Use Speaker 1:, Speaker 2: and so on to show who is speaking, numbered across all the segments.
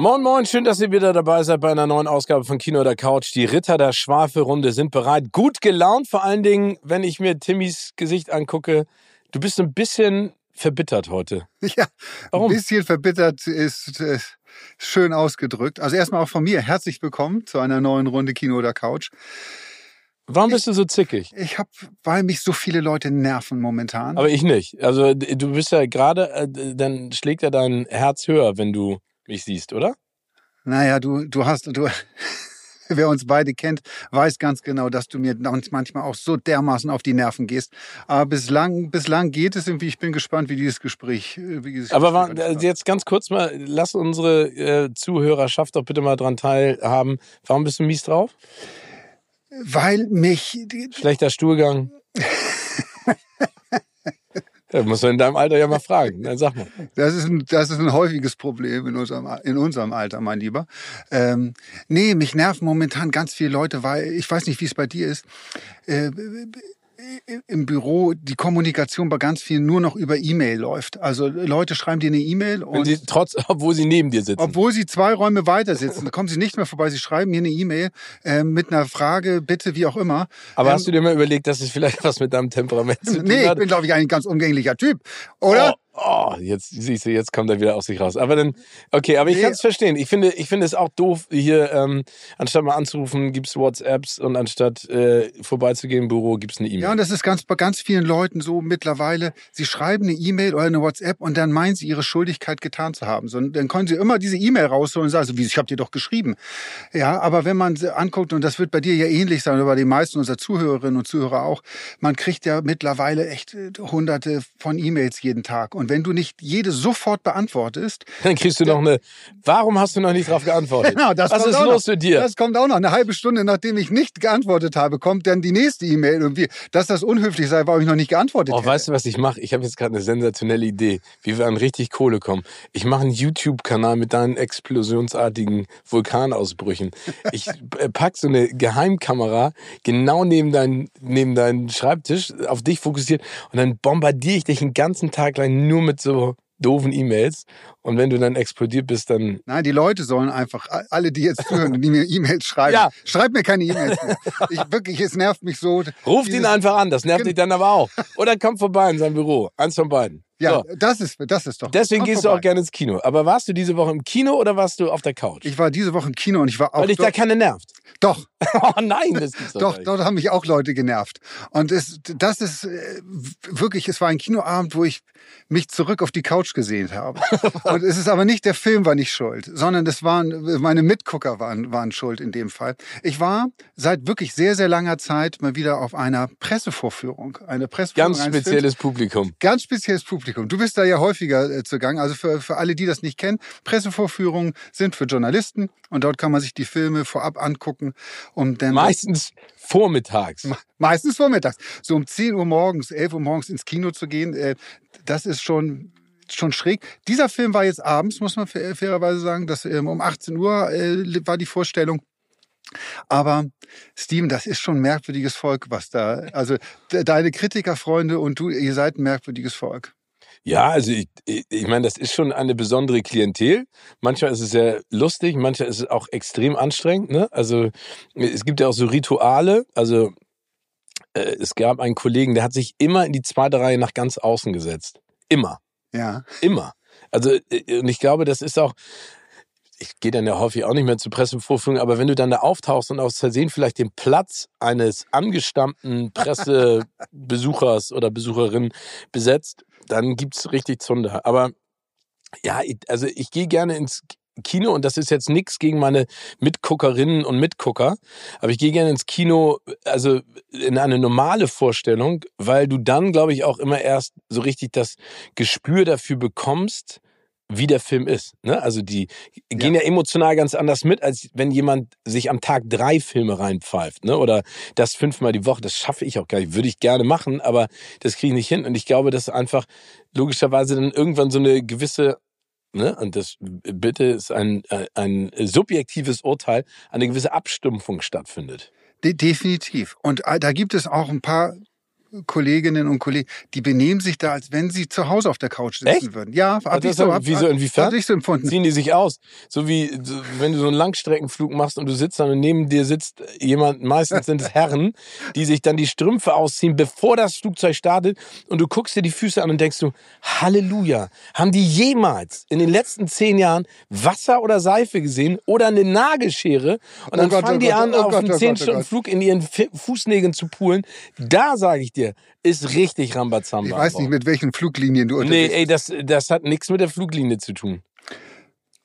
Speaker 1: Moin Moin, schön, dass ihr wieder dabei seid bei einer neuen Ausgabe von Kino oder Couch. Die Ritter der Schwafelrunde sind bereit. Gut gelaunt, vor allen Dingen, wenn ich mir Timmys Gesicht angucke. Du bist ein bisschen verbittert heute.
Speaker 2: Ja, Warum? ein bisschen verbittert ist äh, schön ausgedrückt. Also erstmal auch von mir herzlich willkommen zu einer neuen Runde Kino oder Couch.
Speaker 1: Warum bist du so zickig?
Speaker 2: Ich habe, weil mich so viele Leute nerven momentan.
Speaker 1: Aber ich nicht. Also du bist ja gerade, äh, dann schlägt ja dein Herz höher, wenn du mich siehst, oder?
Speaker 2: Naja, du, du hast, du, wer uns beide kennt, weiß ganz genau, dass du mir manchmal auch so dermaßen auf die Nerven gehst. Aber bislang, bislang geht es irgendwie. Ich bin gespannt, wie dieses Gespräch. Wie dieses
Speaker 1: Aber war, jetzt ganz kurz mal, lass unsere äh, Zuhörerschaft doch bitte mal dran teilhaben. Warum bist du mies drauf?
Speaker 2: Weil mich.
Speaker 1: Schlechter Stuhlgang. Ja, muss man in deinem Alter ja mal fragen. Dann sag mal.
Speaker 2: Das ist ein, das ist ein häufiges Problem in unserem, in unserem Alter, mein Lieber. Ähm, nee, mich nerven momentan ganz viele Leute, weil ich weiß nicht, wie es bei dir ist. Äh, im Büro die Kommunikation bei ganz vielen nur noch über E-Mail läuft. Also Leute schreiben dir eine E-Mail
Speaker 1: und sie, trotz, obwohl sie neben dir sitzen.
Speaker 2: Obwohl sie zwei Räume weiter sitzen, da kommen sie nicht mehr vorbei. Sie schreiben mir eine E-Mail äh, mit einer Frage, bitte, wie auch immer.
Speaker 1: Aber ähm, hast du dir mal überlegt, dass es vielleicht was mit deinem Temperament zu tun
Speaker 2: nee, hat? Nee, ich bin glaube ich ein ganz umgänglicher Typ, oder?
Speaker 1: Oh. Oh, jetzt siehst du, jetzt kommt er wieder aus sich raus. Aber dann, okay, aber ich nee. kann es verstehen. Ich finde, ich finde es auch doof, hier, ähm, anstatt mal anzurufen, gibt's WhatsApps und anstatt äh, vorbeizugehen im Büro, gibt's eine E-Mail.
Speaker 2: Ja, und das ist ganz bei ganz vielen Leuten so mittlerweile. Sie schreiben eine E-Mail oder eine WhatsApp und dann meinen sie, ihre Schuldigkeit getan zu haben. So, dann können sie immer diese E-Mail rausholen und sagen, so, wie, ich habe dir doch geschrieben. Ja, aber wenn man sie anguckt, und das wird bei dir ja ähnlich sein, oder bei den meisten unserer Zuhörerinnen und Zuhörer auch, man kriegt ja mittlerweile echt äh, hunderte von E-Mails jeden Tag. Und wenn du nicht jede sofort beantwortest,
Speaker 1: dann kriegst du noch eine. Warum hast du noch nicht darauf geantwortet? Genau, das Was ist los
Speaker 2: noch,
Speaker 1: mit dir?
Speaker 2: Das kommt auch noch. Eine halbe Stunde, nachdem ich nicht geantwortet habe, kommt dann die nächste E-Mail irgendwie, dass das unhöflich sei, warum ich noch nicht geantwortet habe.
Speaker 1: Oh, weißt du, was ich mache? Ich habe jetzt gerade eine sensationelle Idee, wie wir an richtig Kohle kommen. Ich mache einen YouTube-Kanal mit deinen explosionsartigen Vulkanausbrüchen. Ich äh, pack so eine Geheimkamera genau neben deinen neben deinen Schreibtisch auf dich fokussiert und dann bombardiere ich dich einen ganzen Tag lang nur mit so doofen E-Mails. Und wenn du dann explodiert bist, dann.
Speaker 2: Nein, die Leute sollen einfach, alle, die jetzt zuhören und die mir E-Mails schreiben, ja. schreib mir keine E-Mails mehr. Ich, wirklich, es nervt mich so.
Speaker 1: Ruft ihn einfach an, das nervt dich dann aber auch. Oder komm vorbei in sein Büro. Eins von beiden.
Speaker 2: Ja, so. das ist das ist doch.
Speaker 1: Deswegen gehst vorbei. du auch gerne ins Kino. Aber warst du diese Woche im Kino oder warst du auf der Couch?
Speaker 2: Ich war diese Woche im Kino und ich war auch.
Speaker 1: Weil dich da keine nervt.
Speaker 2: Doch.
Speaker 1: oh nein, das gibt's
Speaker 2: doch. Doch, dort haben mich auch Leute genervt. Und es, das ist äh, wirklich, es war ein Kinoabend, wo ich mich zurück auf die Couch gesehen habe. und es ist aber nicht der Film war nicht schuld, sondern es waren meine Mitgucker waren waren schuld in dem Fall. Ich war seit wirklich sehr sehr langer Zeit mal wieder auf einer Pressevorführung, eine Pressevorführung.
Speaker 1: Ganz spezielles Publikum.
Speaker 2: Ganz spezielles Publikum. Du bist da ja häufiger äh, zugange. Also für für alle, die das nicht kennen, Pressevorführungen sind für Journalisten und dort kann man sich die Filme vorab angucken
Speaker 1: um dann Meistens vormittags.
Speaker 2: Meistens vormittags. So um 10 Uhr morgens, 11 Uhr morgens ins Kino zu gehen, äh, das ist schon schon schräg. Dieser Film war jetzt abends, muss man fairerweise sagen, dass ähm, um 18 Uhr äh, war die Vorstellung. Aber Steven, das ist schon ein merkwürdiges Volk, was da. Also deine Kritikerfreunde und du, ihr seid ein merkwürdiges Volk.
Speaker 1: Ja, also ich, ich, ich meine, das ist schon eine besondere Klientel. Manchmal ist es sehr lustig, manchmal ist es auch extrem anstrengend. Ne? Also es gibt ja auch so Rituale. Also äh, es gab einen Kollegen, der hat sich immer in die zweite Reihe nach ganz außen gesetzt. Immer.
Speaker 2: Ja.
Speaker 1: Immer. Also äh, und ich glaube, das ist auch ich gehe dann ja häufig auch nicht mehr zu Pressevorführungen, aber wenn du dann da auftauchst und aus Versehen vielleicht den Platz eines angestammten Pressebesuchers oder Besucherin besetzt, dann gibt's richtig Zunder. Aber ja, also ich gehe gerne ins Kino und das ist jetzt nichts gegen meine Mitguckerinnen und Mitgucker, aber ich gehe gerne ins Kino, also in eine normale Vorstellung, weil du dann, glaube ich, auch immer erst so richtig das Gespür dafür bekommst, wie der Film ist. Ne? Also die gehen ja. ja. emotional ganz anders mit, als wenn jemand sich am Tag drei Filme reinpfeift. Ne? Oder das fünfmal die Woche. Das schaffe ich auch gar nicht. Würde ich gerne machen, aber das kriege ich nicht hin. Und ich glaube, dass einfach logischerweise dann irgendwann so eine gewisse Ne? Und das bitte ist ein, ein subjektives Urteil, eine gewisse Abstumpfung stattfindet.
Speaker 2: De definitiv. Und äh, da gibt es auch ein paar Kolleginnen und Kollegen, die benehmen sich da, als wenn sie zu Hause auf der Couch sitzen
Speaker 1: Echt?
Speaker 2: würden. Ja,
Speaker 1: hab ich so, hab, wieso, inwiefern?
Speaker 2: Hab ich so empfunden.
Speaker 1: Ziehen die sich aus. So wie, so, wenn du so einen Langstreckenflug machst und du sitzt dann und neben dir sitzt jemand, meistens sind es Herren, die sich dann die Strümpfe ausziehen, bevor das Flugzeug startet und du guckst dir die Füße an und denkst du, Halleluja, haben die jemals in den letzten zehn Jahren Wasser oder Seife gesehen oder eine Nagelschere und dann oh Gott, fangen oh die Gott, an, oh auf Gott, einen oh zehn Stunden Flug in ihren Fußnägeln zu poolen. Da sage ich dir, dir, ist richtig Rambazamba.
Speaker 2: Ich weiß nicht, mit welchen Fluglinien du
Speaker 1: unterwegs bist. Nee, ey, das, das hat nichts mit der Fluglinie zu tun.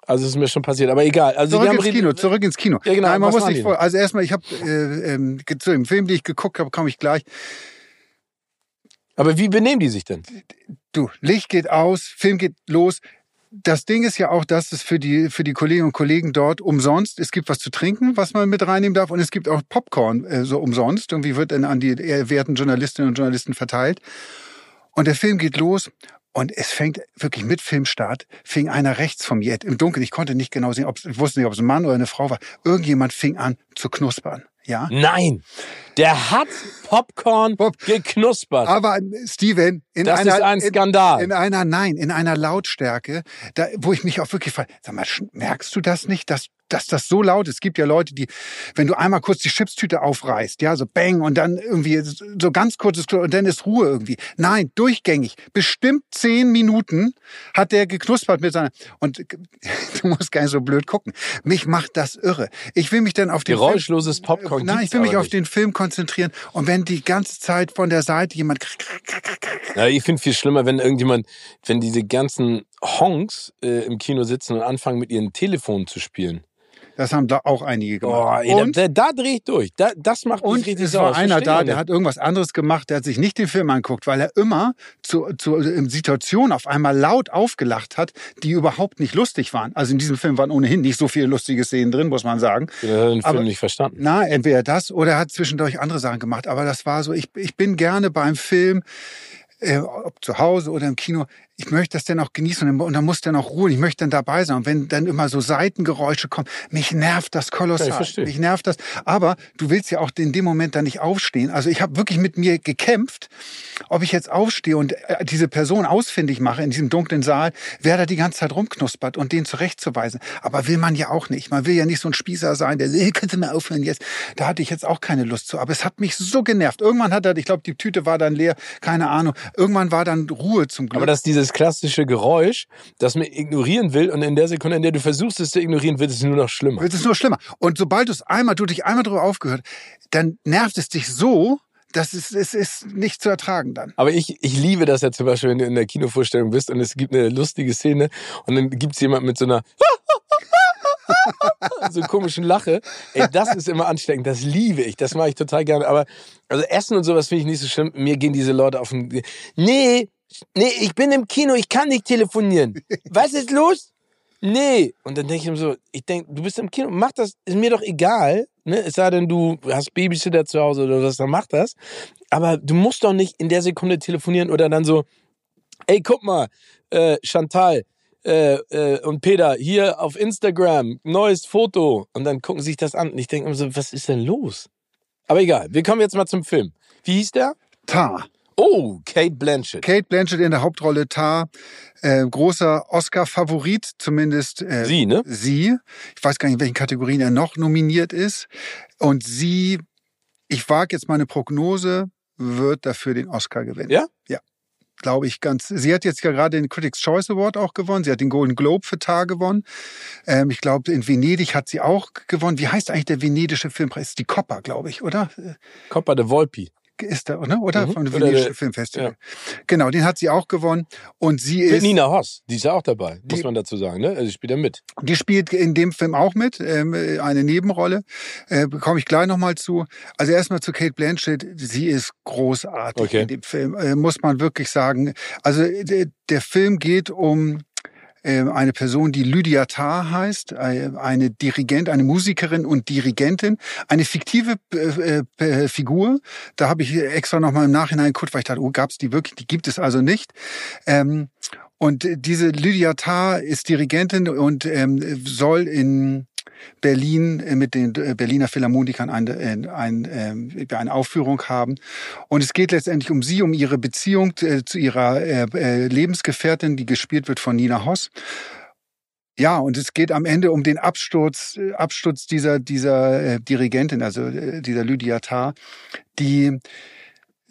Speaker 1: Also ist mir schon passiert, aber egal. Also
Speaker 2: zurück ins Kino, zurück ins Kino.
Speaker 1: Ja, genau.
Speaker 2: Nein, man muss sich vor, also erstmal, ich habe äh, ähm, zu dem Film, den ich geguckt habe, komme ich gleich.
Speaker 1: Aber wie benehmen die sich denn?
Speaker 2: Du, Licht geht aus, Film geht los das Ding ist ja auch, dass es für die, für die Kolleginnen und Kollegen dort umsonst, es gibt was zu trinken, was man mit reinnehmen darf und es gibt auch Popcorn äh, so umsonst. Irgendwie wird dann an die werten Journalistinnen und Journalisten verteilt. Und der Film geht los und es fängt wirklich mit Filmstart, fing einer rechts vom Jet im Dunkeln. Ich konnte nicht genau sehen, ob ich wusste nicht, ob es ein Mann oder eine Frau war. Irgendjemand fing an zu knuspern. Ja.
Speaker 1: Nein. Der hat Popcorn Pop. geknuspert.
Speaker 2: Aber Steven, in
Speaker 1: das
Speaker 2: einer,
Speaker 1: ist ein Skandal.
Speaker 2: In, in, einer, nein, in einer Lautstärke, da, wo ich mich auch wirklich frage, sag mal, merkst du das nicht, dass dass das so laut ist. Es gibt ja Leute, die, wenn du einmal kurz die Chipstüte aufreißt, ja, so bang und dann irgendwie so ganz kurzes und dann ist Ruhe irgendwie. Nein, durchgängig. Bestimmt zehn Minuten hat der geknuspert mit seiner, und du musst gar nicht so blöd gucken. Mich macht das irre. Ich will mich dann auf den
Speaker 1: Geräuschloses Film, Popcorn.
Speaker 2: Nein, ich will mich auf den Film konzentrieren und wenn die ganze Zeit von der Seite jemand.
Speaker 1: Ja, ich finde viel schlimmer, wenn irgendjemand, wenn diese ganzen Honks äh, im Kino sitzen und anfangen mit ihren Telefonen zu spielen.
Speaker 2: Das haben da auch einige gemacht.
Speaker 1: Oh, und, da, da drehe ich durch. Da, das macht mich
Speaker 2: und
Speaker 1: richtig
Speaker 2: es war einer da, der hat irgendwas anderes gemacht, der hat sich nicht den Film anguckt, weil er immer zu, zu Situationen auf einmal laut aufgelacht hat, die überhaupt nicht lustig waren. Also in diesem Film waren ohnehin nicht so viele lustige Szenen drin, muss man sagen.
Speaker 1: Ja, hat den Film Aber, nicht verstanden.
Speaker 2: Na, entweder das oder er hat zwischendurch andere Sachen gemacht. Aber das war so, ich, ich bin gerne beim Film, äh, ob zu Hause oder im Kino, ich möchte das dann auch genießen und dann muss dann auch ruhen. Ich möchte dann dabei sein. Und wenn dann immer so Seitengeräusche kommen, mich nervt das kolossal. Ja, mich nervt das. Aber du willst ja auch in dem Moment dann nicht aufstehen. Also ich habe wirklich mit mir gekämpft, ob ich jetzt aufstehe und äh, diese Person ausfindig mache in diesem dunklen Saal, wer da die ganze Zeit rumknuspert und den zurechtzuweisen. Aber will man ja auch nicht. Man will ja nicht so ein Spießer sein, der, hey, kannst du mal aufhören jetzt? Da hatte ich jetzt auch keine Lust zu. Aber es hat mich so genervt. Irgendwann hat er, ich glaube, die Tüte war dann leer, keine Ahnung. Irgendwann war dann Ruhe zum Glück.
Speaker 1: Aber dass dieses klassische Geräusch, das man ignorieren will und in der Sekunde, in der du versuchst es zu ignorieren, wird es nur noch schlimmer.
Speaker 2: Wird es nur schlimmer. Und sobald du es einmal, du dich einmal darüber aufgehört, dann nervt es dich so, das ist, es ist nicht zu ertragen dann.
Speaker 1: Aber ich, ich liebe das ja zum Beispiel, wenn du in der Kinovorstellung bist und es gibt eine lustige Szene und dann gibt es jemand mit so einer so komischen Lache. Ey, das ist immer ansteckend. Das liebe ich. Das mache ich total gerne. Aber also Essen und sowas finde ich nicht so schlimm. Mir gehen diese Leute auf den. Nee, nee, ich bin im Kino, ich kann nicht telefonieren. Was ist los? Nee. Und dann denke ich mir so, ich denke, du bist im Kino, mach das, ist mir doch egal. Ne? Es sei denn, du hast Babysitter zu Hause oder was, dann mach das. Aber du musst doch nicht in der Sekunde telefonieren oder dann so, ey, guck mal, äh, Chantal, äh, äh, und Peter, hier auf Instagram, neues Foto. Und dann gucken sich das an. Und ich denke immer so, was ist denn los? Aber egal, wir kommen jetzt mal zum Film. Wie hieß der?
Speaker 2: Tar.
Speaker 1: Oh, Kate Blanchett.
Speaker 2: Kate Blanchett in der Hauptrolle Tar. Äh, großer Oscar-Favorit, zumindest äh,
Speaker 1: sie, ne?
Speaker 2: Sie. Ich weiß gar nicht, in welchen Kategorien er noch nominiert ist. Und sie, ich wage jetzt mal eine Prognose, wird dafür den Oscar gewinnen.
Speaker 1: Ja?
Speaker 2: Ja glaube ich, ganz. Sie hat jetzt ja gerade den Critics Choice Award auch gewonnen. Sie hat den Golden Globe für Tar gewonnen. Ähm, ich glaube, in Venedig hat sie auch gewonnen. Wie heißt eigentlich der venedische Filmpreis? Die Coppa, glaube ich, oder?
Speaker 1: Coppa de Volpi
Speaker 2: ist da, ne? oder? Mhm. Vom Venedische Filmfestival. Ja. Genau, den hat sie auch gewonnen. Und sie
Speaker 1: mit
Speaker 2: ist.
Speaker 1: Nina Hoss, die ist ja auch dabei, die, muss man dazu sagen, ne? Also spielt ja mit.
Speaker 2: Die spielt in dem Film auch mit, ähm, eine Nebenrolle. Äh, Komme ich gleich nochmal zu. Also erstmal zu Kate Blanchett, sie ist großartig
Speaker 1: okay.
Speaker 2: in dem Film, äh, muss man wirklich sagen. Also der, der Film geht um äh, eine Person, die Lydia Tarr heißt, äh, eine Dirigent, eine Musikerin und Dirigentin, eine fiktive äh, äh, Figur. Da habe ich extra noch mal im Nachhinein geguckt, weil ich dachte, oh, gab es die wirklich? Die gibt es also nicht. Ähm, und diese Lydia Tarr ist Dirigentin und ähm, soll in Berlin äh, mit den äh, Berliner Philharmonikern eine, äh, eine, eine Aufführung haben. Und es geht letztendlich um sie, um ihre Beziehung zu ihrer Lebensgefährtin, die gespielt wird von Nina Hoss. Ja, und es geht am Ende um den Absturz, Absturz dieser, dieser Dirigentin, also dieser Lydia Tarr, die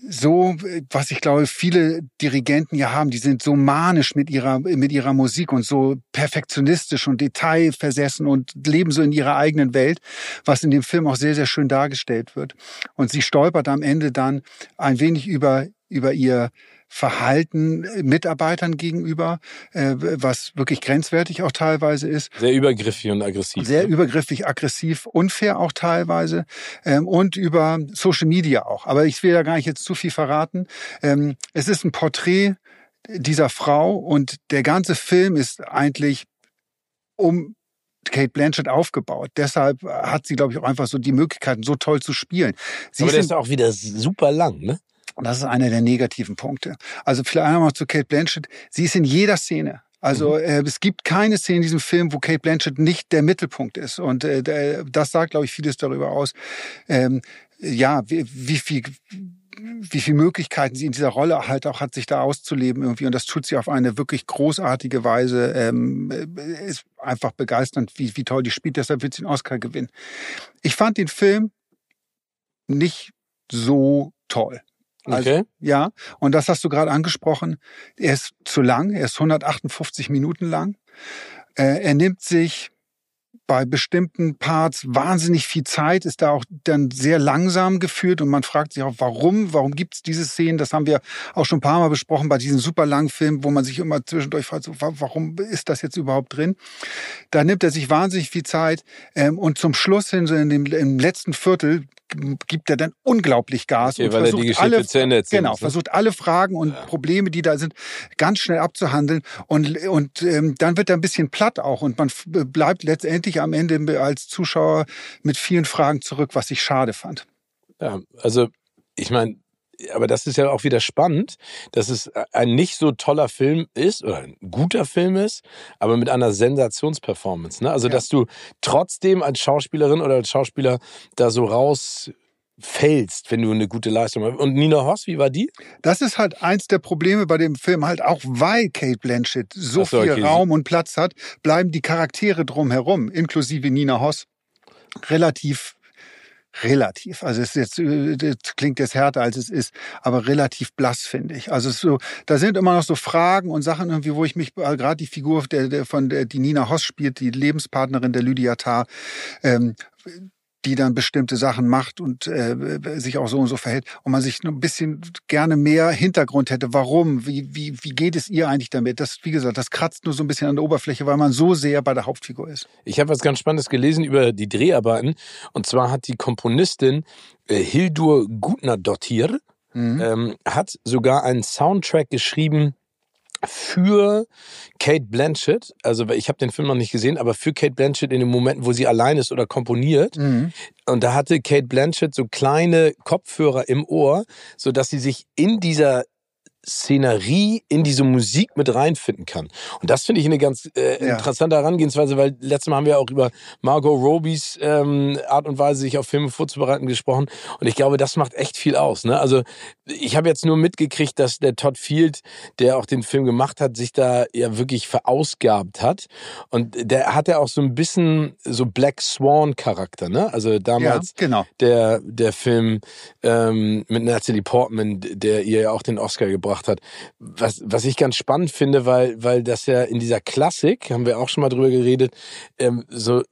Speaker 2: so, was ich glaube, viele Dirigenten ja haben, die sind so manisch mit ihrer, mit ihrer Musik und so perfektionistisch und detailversessen und leben so in ihrer eigenen Welt, was in dem Film auch sehr, sehr schön dargestellt wird. Und sie stolpert am Ende dann ein wenig über, über ihr Verhalten Mitarbeitern gegenüber, äh, was wirklich grenzwertig auch teilweise ist.
Speaker 1: Sehr übergriffig und aggressiv.
Speaker 2: Sehr ne? übergriffig, aggressiv, unfair auch teilweise ähm, und über Social Media auch. Aber ich will da gar nicht jetzt zu viel verraten. Ähm, es ist ein Porträt dieser Frau und der ganze Film ist eigentlich um Kate Blanchett aufgebaut. Deshalb hat sie, glaube ich, auch einfach so die Möglichkeiten, so toll zu spielen.
Speaker 1: Sie Aber der ist auch wieder super lang, ne?
Speaker 2: Und das ist einer der negativen Punkte. Also vielleicht einmal zu Kate Blanchett. Sie ist in jeder Szene. Also mhm. äh, es gibt keine Szene in diesem Film, wo Kate Blanchett nicht der Mittelpunkt ist. Und äh, das sagt, glaube ich, vieles darüber aus. Ähm, ja, wie, wie viel wie viele Möglichkeiten sie in dieser Rolle halt auch hat, sich da auszuleben irgendwie. Und das tut sie auf eine wirklich großartige Weise. Ähm, äh, ist einfach begeisternd, wie, wie toll die spielt. Deshalb wird sie den Oscar gewinnen. Ich fand den Film nicht so toll. Also, okay. Ja, und das hast du gerade angesprochen. Er ist zu lang, er ist 158 Minuten lang. Äh, er nimmt sich bei bestimmten Parts wahnsinnig viel Zeit, ist da auch dann sehr langsam geführt und man fragt sich auch, warum, warum gibt es diese Szenen? Das haben wir auch schon ein paar Mal besprochen bei diesen super langen Filmen, wo man sich immer zwischendurch fragt, warum ist das jetzt überhaupt drin? Da nimmt er sich wahnsinnig viel Zeit ähm, und zum Schluss hin, so in dem im letzten Viertel, gibt er dann unglaublich Gas
Speaker 1: okay, und versucht alle,
Speaker 2: genau, ne? versucht alle Fragen und ja. Probleme, die da sind, ganz schnell abzuhandeln und und ähm, dann wird er ein bisschen platt auch und man bleibt letztendlich am Ende als Zuschauer mit vielen Fragen zurück, was ich schade fand.
Speaker 1: Ja, also ich meine, aber das ist ja auch wieder spannend, dass es ein nicht so toller Film ist oder ein guter Film ist, aber mit einer Sensationsperformance. Ne? Also, ja. dass du trotzdem als Schauspielerin oder als Schauspieler da so rausfällst, wenn du eine gute Leistung hast. Und Nina Hoss, wie war die?
Speaker 2: Das ist halt eins der Probleme bei dem Film, halt auch weil Kate Blanchett so, so viel okay. Raum und Platz hat, bleiben die Charaktere drumherum, inklusive Nina Hoss, relativ relativ. Also es ist jetzt, das klingt jetzt härter als es ist, aber relativ blass finde ich. Also so, da sind immer noch so Fragen und Sachen irgendwie, wo ich mich äh, gerade die Figur der, der von der die Nina Hoss spielt, die Lebenspartnerin der Lydia Tarr, ähm, die dann bestimmte Sachen macht und äh, sich auch so und so verhält und man sich ein bisschen gerne mehr Hintergrund hätte. Warum? Wie, wie, wie geht es ihr eigentlich damit? Das, wie gesagt, das kratzt nur so ein bisschen an der Oberfläche, weil man so sehr bei der Hauptfigur ist.
Speaker 1: Ich habe was ganz Spannendes gelesen über die Dreharbeiten und zwar hat die Komponistin äh, Hildur Gutnadottir mhm. ähm, hat sogar einen Soundtrack geschrieben für Kate Blanchett, also ich habe den Film noch nicht gesehen, aber für Kate Blanchett in den Momenten, wo sie allein ist oder komponiert. Mhm. Und da hatte Kate Blanchett so kleine Kopfhörer im Ohr, so dass sie sich in dieser Szenerie in diese Musik mit reinfinden kann. Und das finde ich eine ganz äh, ja. interessante Herangehensweise, weil letztes Mal haben wir auch über Margot Robbys ähm, Art und Weise, sich auf Filme vorzubereiten, gesprochen. Und ich glaube, das macht echt viel aus. Ne? Also ich habe jetzt nur mitgekriegt, dass der Todd Field, der auch den Film gemacht hat, sich da ja wirklich verausgabt hat. Und der hat ja auch so ein bisschen so Black Swan Charakter. Ne? Also damals
Speaker 2: ja, genau.
Speaker 1: der, der Film ähm, mit Natalie Portman, der ihr ja auch den Oscar gebracht gebracht hat. Was, was ich ganz spannend finde, weil, weil das ja in dieser Klassik, haben wir auch schon mal drüber geredet, ähm, so,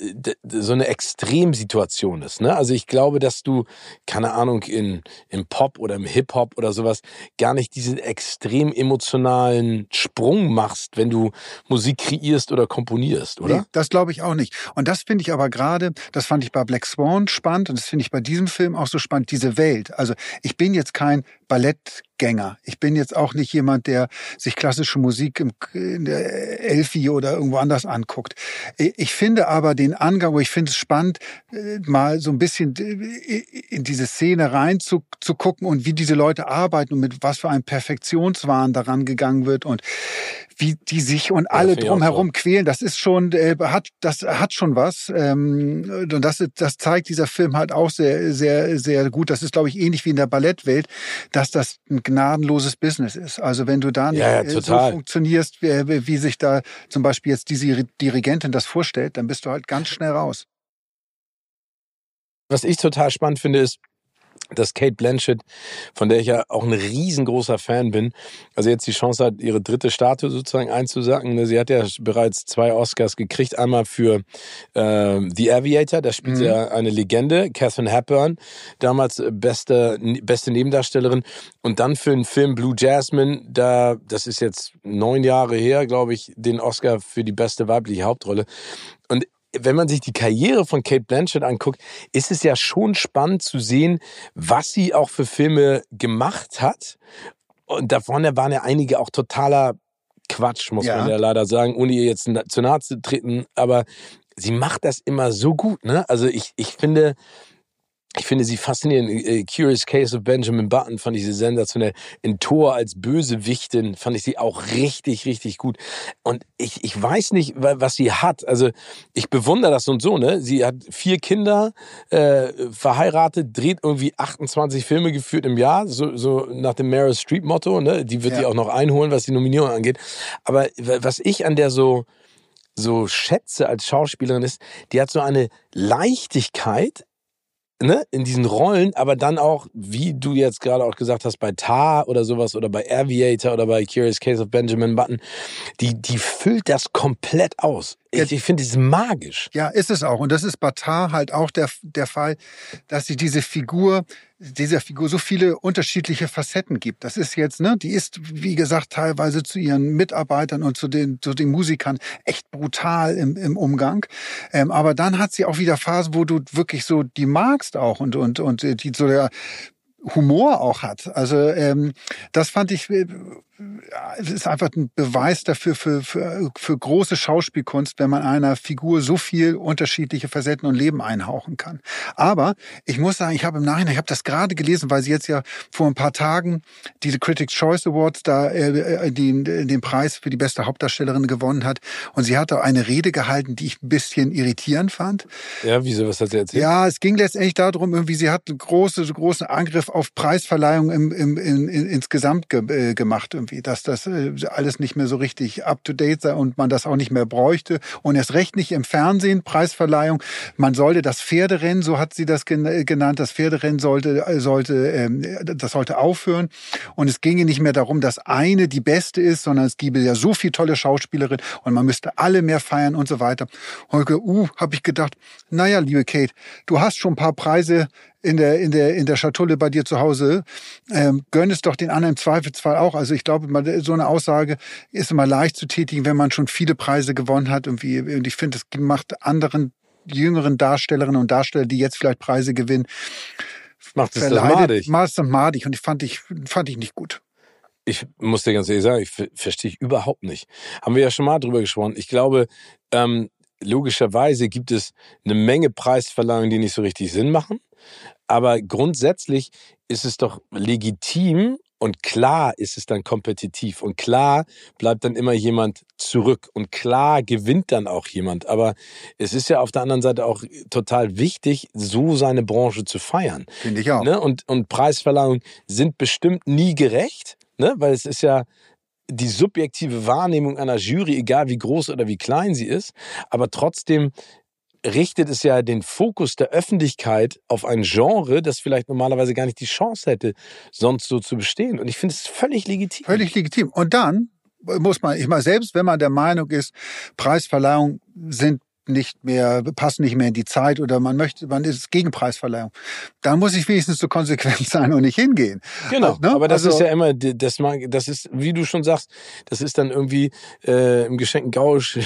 Speaker 1: so eine Extremsituation ist. Ne? Also ich glaube, dass du, keine Ahnung, in, im Pop oder im Hip-Hop oder sowas gar nicht diesen extrem emotionalen Sprung machst, wenn du Musik kreierst oder komponierst, oder? Nee,
Speaker 2: das glaube ich auch nicht. Und das finde ich aber gerade, das fand ich bei Black Swan spannend und das finde ich bei diesem Film auch so spannend, diese Welt. Also ich bin jetzt kein Ballett Musikgänger. Ich bin jetzt auch nicht jemand, der sich klassische Musik im, in der Elfi oder irgendwo anders anguckt. Ich finde aber den Angang, ich finde es spannend, äh, mal so ein bisschen äh, in diese Szene rein zu gucken und wie diese Leute arbeiten und mit was für einem Perfektionswahn daran gegangen wird und wie die sich und alle ja, drumherum so. quälen, das ist schon, äh, hat, das hat schon was. Ähm, und das, das zeigt dieser Film halt auch sehr, sehr, sehr gut. Das ist, glaube ich, ähnlich wie in der Ballettwelt, dass das ein gnadenloses Business ist. Also wenn du da nicht ja, ja, äh, so funktionierst, wie, wie sich da zum Beispiel jetzt diese Dirigentin das vorstellt, dann bist du halt ganz schnell raus.
Speaker 1: Was ich total spannend finde, ist, dass Kate Blanchett, von der ich ja auch ein riesengroßer Fan bin, also jetzt die Chance hat, ihre dritte Statue sozusagen einzusacken. Ne, sie hat ja bereits zwei Oscars gekriegt. Einmal für äh, The Aviator, da spielt mhm. sie ja eine Legende, Catherine Hepburn, damals beste, beste Nebendarstellerin. Und dann für den Film Blue Jasmine, da, das ist jetzt neun Jahre her, glaube ich, den Oscar für die beste weibliche Hauptrolle. Und wenn man sich die Karriere von Kate Blanchett anguckt, ist es ja schon spannend zu sehen, was sie auch für Filme gemacht hat. Und davon waren ja einige auch totaler Quatsch, muss ja. man ja leider sagen, ohne ihr jetzt zu nahe zu treten. Aber sie macht das immer so gut, ne? Also ich, ich finde, ich finde sie faszinierend. Äh, Curious Case of Benjamin Button fand ich sie sensationell. In Tor als Bösewichtin fand ich sie auch richtig, richtig gut. Und ich, ich weiß nicht, was sie hat. Also ich bewundere das und so, ne? Sie hat vier Kinder, äh, verheiratet, dreht irgendwie 28 Filme geführt im Jahr, so, so nach dem Meryl Streep Motto, ne? Die wird ja. die auch noch einholen, was die Nominierung angeht. Aber was ich an der so, so schätze als Schauspielerin ist, die hat so eine Leichtigkeit ne, in diesen Rollen, aber dann auch, wie du jetzt gerade auch gesagt hast, bei Tar oder sowas oder bei Aviator oder bei Curious Case of Benjamin Button, die, die füllt das komplett aus. Ich, ich finde es magisch.
Speaker 2: Ja, ist es auch. Und das ist Batar halt auch der, der Fall, dass sie diese Figur, dieser Figur so viele unterschiedliche Facetten gibt. Das ist jetzt, ne, die ist, wie gesagt, teilweise zu ihren Mitarbeitern und zu den, zu den Musikern echt brutal im, im Umgang. Ähm, aber dann hat sie auch wieder Phasen, wo du wirklich so die magst auch und, und, und die so der Humor auch hat. Also ähm, das fand ich äh, es ist einfach ein Beweis dafür für, für, für große Schauspielkunst, wenn man einer Figur so viel unterschiedliche Facetten und Leben einhauchen kann. Aber ich muss sagen, ich habe im Nachhinein, ich habe das gerade gelesen, weil sie jetzt ja vor ein paar Tagen diese Critics Choice Awards da äh, den, den Preis für die beste Hauptdarstellerin gewonnen hat. Und sie hat da eine Rede gehalten, die ich ein bisschen irritierend fand.
Speaker 1: Ja, wieso? Was hat sie erzählt?
Speaker 2: Ja, es ging letztendlich darum, irgendwie, sie hat einen großen, großen Angriff auf Preisverleihung im, im, in, in, insgesamt ge, äh, gemacht irgendwie, dass das äh, alles nicht mehr so richtig up-to-date sei und man das auch nicht mehr bräuchte. Und erst recht nicht im Fernsehen, Preisverleihung. Man sollte das Pferderennen, so hat sie das genannt, das Pferderennen sollte, äh, sollte, ähm, das sollte aufhören. Und es ginge nicht mehr darum, dass eine die beste ist, sondern es gäbe ja so viel tolle Schauspielerinnen und man müsste alle mehr feiern und so weiter. Holger, uh, habe ich gedacht, naja, liebe Kate, du hast schon ein paar Preise in der, in der, in der Schatulle bei dir zu Hause. Ähm, gönn es doch den anderen im Zweifelsfall auch. Also ich glaube, so eine Aussage ist immer leicht zu tätigen, wenn man schon viele Preise gewonnen hat. Und, wie, und ich finde, es macht anderen jüngeren Darstellerinnen und Darsteller, die jetzt vielleicht Preise gewinnen,
Speaker 1: macht es madig.
Speaker 2: Macht es madig. Und ich fand ich, fand ich nicht gut.
Speaker 1: Ich muss dir ganz ehrlich sagen, ich verstehe ich überhaupt nicht. Haben wir ja schon mal drüber gesprochen. Ich glaube, ähm, logischerweise gibt es eine Menge Preisverleihungen, die nicht so richtig Sinn machen. Aber grundsätzlich ist es doch legitim und klar ist es dann kompetitiv und klar bleibt dann immer jemand zurück und klar gewinnt dann auch jemand. Aber es ist ja auf der anderen Seite auch total wichtig, so seine Branche zu feiern.
Speaker 2: Finde ich auch.
Speaker 1: Ne? Und, und Preisverleihungen sind bestimmt nie gerecht, ne? weil es ist ja die subjektive Wahrnehmung einer Jury, egal wie groß oder wie klein sie ist. Aber trotzdem richtet es ja den Fokus der Öffentlichkeit auf ein Genre, das vielleicht normalerweise gar nicht die Chance hätte, sonst so zu bestehen. Und ich finde es völlig legitim.
Speaker 2: Völlig legitim. Und dann muss man, ich meine, selbst wenn man der Meinung ist, Preisverleihungen sind nicht mehr, passt nicht mehr in die Zeit oder man möchte, man ist Gegenpreisverleihung. Da muss ich wenigstens so konsequent sein und nicht hingehen.
Speaker 1: Genau,
Speaker 2: Ne?
Speaker 1: aber das
Speaker 2: Also-
Speaker 1: ist ja immer, das, das ist, wie du schon sagst, das ist dann irgendwie äh, im geschenkten sch,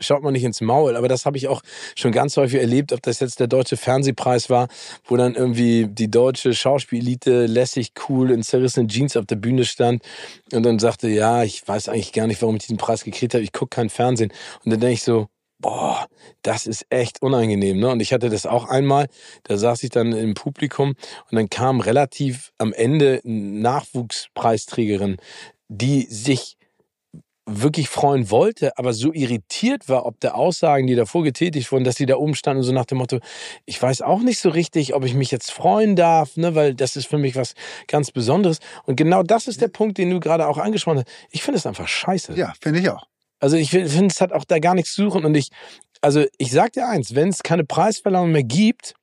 Speaker 1: schaut man nicht ins Maul. Aber das habe ich auch schon ganz häufig erlebt, ob das jetzt der deutsche Fernsehpreis war, wo dann irgendwie die deutsche Schauspielelite lässig cool in zerrissenen Jeans auf der Bühne stand und dann sagte, ja, ich weiß eigentlich gar nicht, warum ich diesen Preis gekriegt habe, ich gucke kein Fernsehen. Und dann denke ich so, boah, das ist echt unangenehm. Ne? Und ich hatte das auch einmal, da saß ich dann im Publikum und dann kam relativ am Ende eine Nachwuchspreisträgerin, die sich wirklich freuen wollte, aber so irritiert war, ob der Aussagen, die davor getätigt wurden, dass sie da oben standen, so nach dem Motto, ich weiß auch nicht so richtig, ob ich mich jetzt freuen darf, ne, weil das ist für mich was ganz Besonderes. Und genau das ist der Punkt, den du gerade auch angesprochen hast. Ich finde es einfach scheiße.
Speaker 2: Ja, finde ich auch.
Speaker 1: Also ich finde, es hat auch da gar nichts zu suchen. Und ich, also ich sag dir eins, wenn es keine Preisverleihung mehr gibt,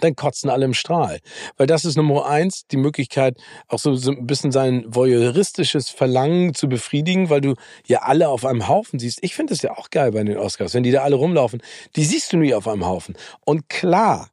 Speaker 1: dann kotzen alle im Strahl. Weil das ist Nummer eins, die Möglichkeit, auch so, so ein bisschen sein voyeuristisches Verlangen zu befriedigen, weil du ja alle auf einem Haufen siehst. Ich finde es ja auch geil bei den Oscars, wenn die da alle rumlaufen. Die siehst du nie auf einem Haufen. Und klar,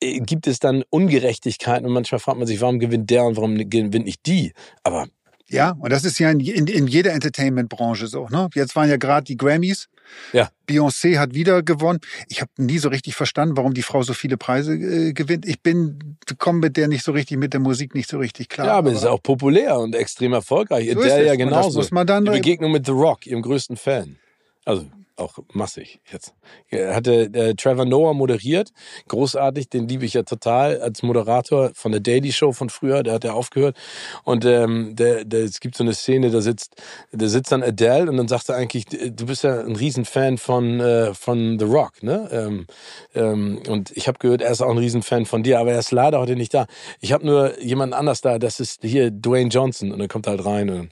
Speaker 1: äh, gibt es dann Ungerechtigkeiten und manchmal fragt man sich, warum gewinnt der und warum gewinnt nicht die. Aber
Speaker 2: Ja, und das ist ja in, in, in jeder Entertainment-Branche so. Ne? Jetzt waren ja gerade die Grammys.
Speaker 1: Ja.
Speaker 2: Beyoncé hat wieder gewonnen. Ich habe nie so richtig verstanden, warum die Frau so viele Preise äh, gewinnt. Ich bin komme mit der nicht so richtig, mit der Musik nicht so richtig klar.
Speaker 1: ja, aber es ist auch populär und extrem erfolgreich.
Speaker 2: So
Speaker 1: der ja
Speaker 2: Und das
Speaker 1: genauso.
Speaker 2: muss man dann-
Speaker 1: Die Begegnung mit The Rock, ihrem größten Fan. Also auch massig jetzt. Er hatte äh, Trevor Noah moderiert, großartig, den liebe ich ja total als Moderator von der Daily Show von früher, der hat ja aufgehört und ähm, der, der, es gibt so eine Szene, da sitzt, da sitzt dann Adele und dann sagt er eigentlich, du bist ja ein Riesenfan von äh, von The Rock, ne? Ähm, ähm, und ich habe gehört, er ist auch ein Riesenfan von dir, aber er ist leider heute nicht da. Ich habe nur jemanden anders da, das ist hier Dwayne Johnson und dann kommt halt rein und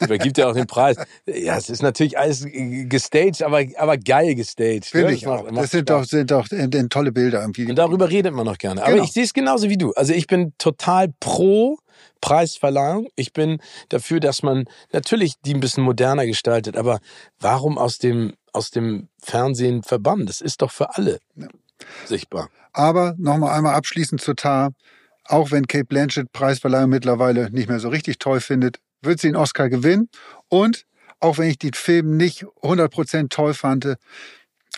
Speaker 1: übergibt er auch den Preis. Ja, es ist natürlich alles gestaged, aber, aber geil gestaged.
Speaker 2: Finde
Speaker 1: ne?
Speaker 2: ich auch. Das sind doch, sind doch tolle Bilder irgendwie.
Speaker 1: Und darüber redet man noch gerne. Aber
Speaker 2: Genau.
Speaker 1: ich sehe es genauso wie du. Also ich bin total pro Preisverleihung. Ich bin dafür, dass man natürlich die ein bisschen moderner gestaltet. Aber warum aus dem, aus dem Fernsehen verbannen? Das ist doch für alle sichtbar.
Speaker 2: Aber nochmal einmal abschließend zu Tar. Auch wenn Kate Blanchett Preisverleihung mittlerweile nicht mehr so richtig toll findet, wird sie den Oscar gewinnen. Und auch wenn ich den Film nicht 100% toll fand,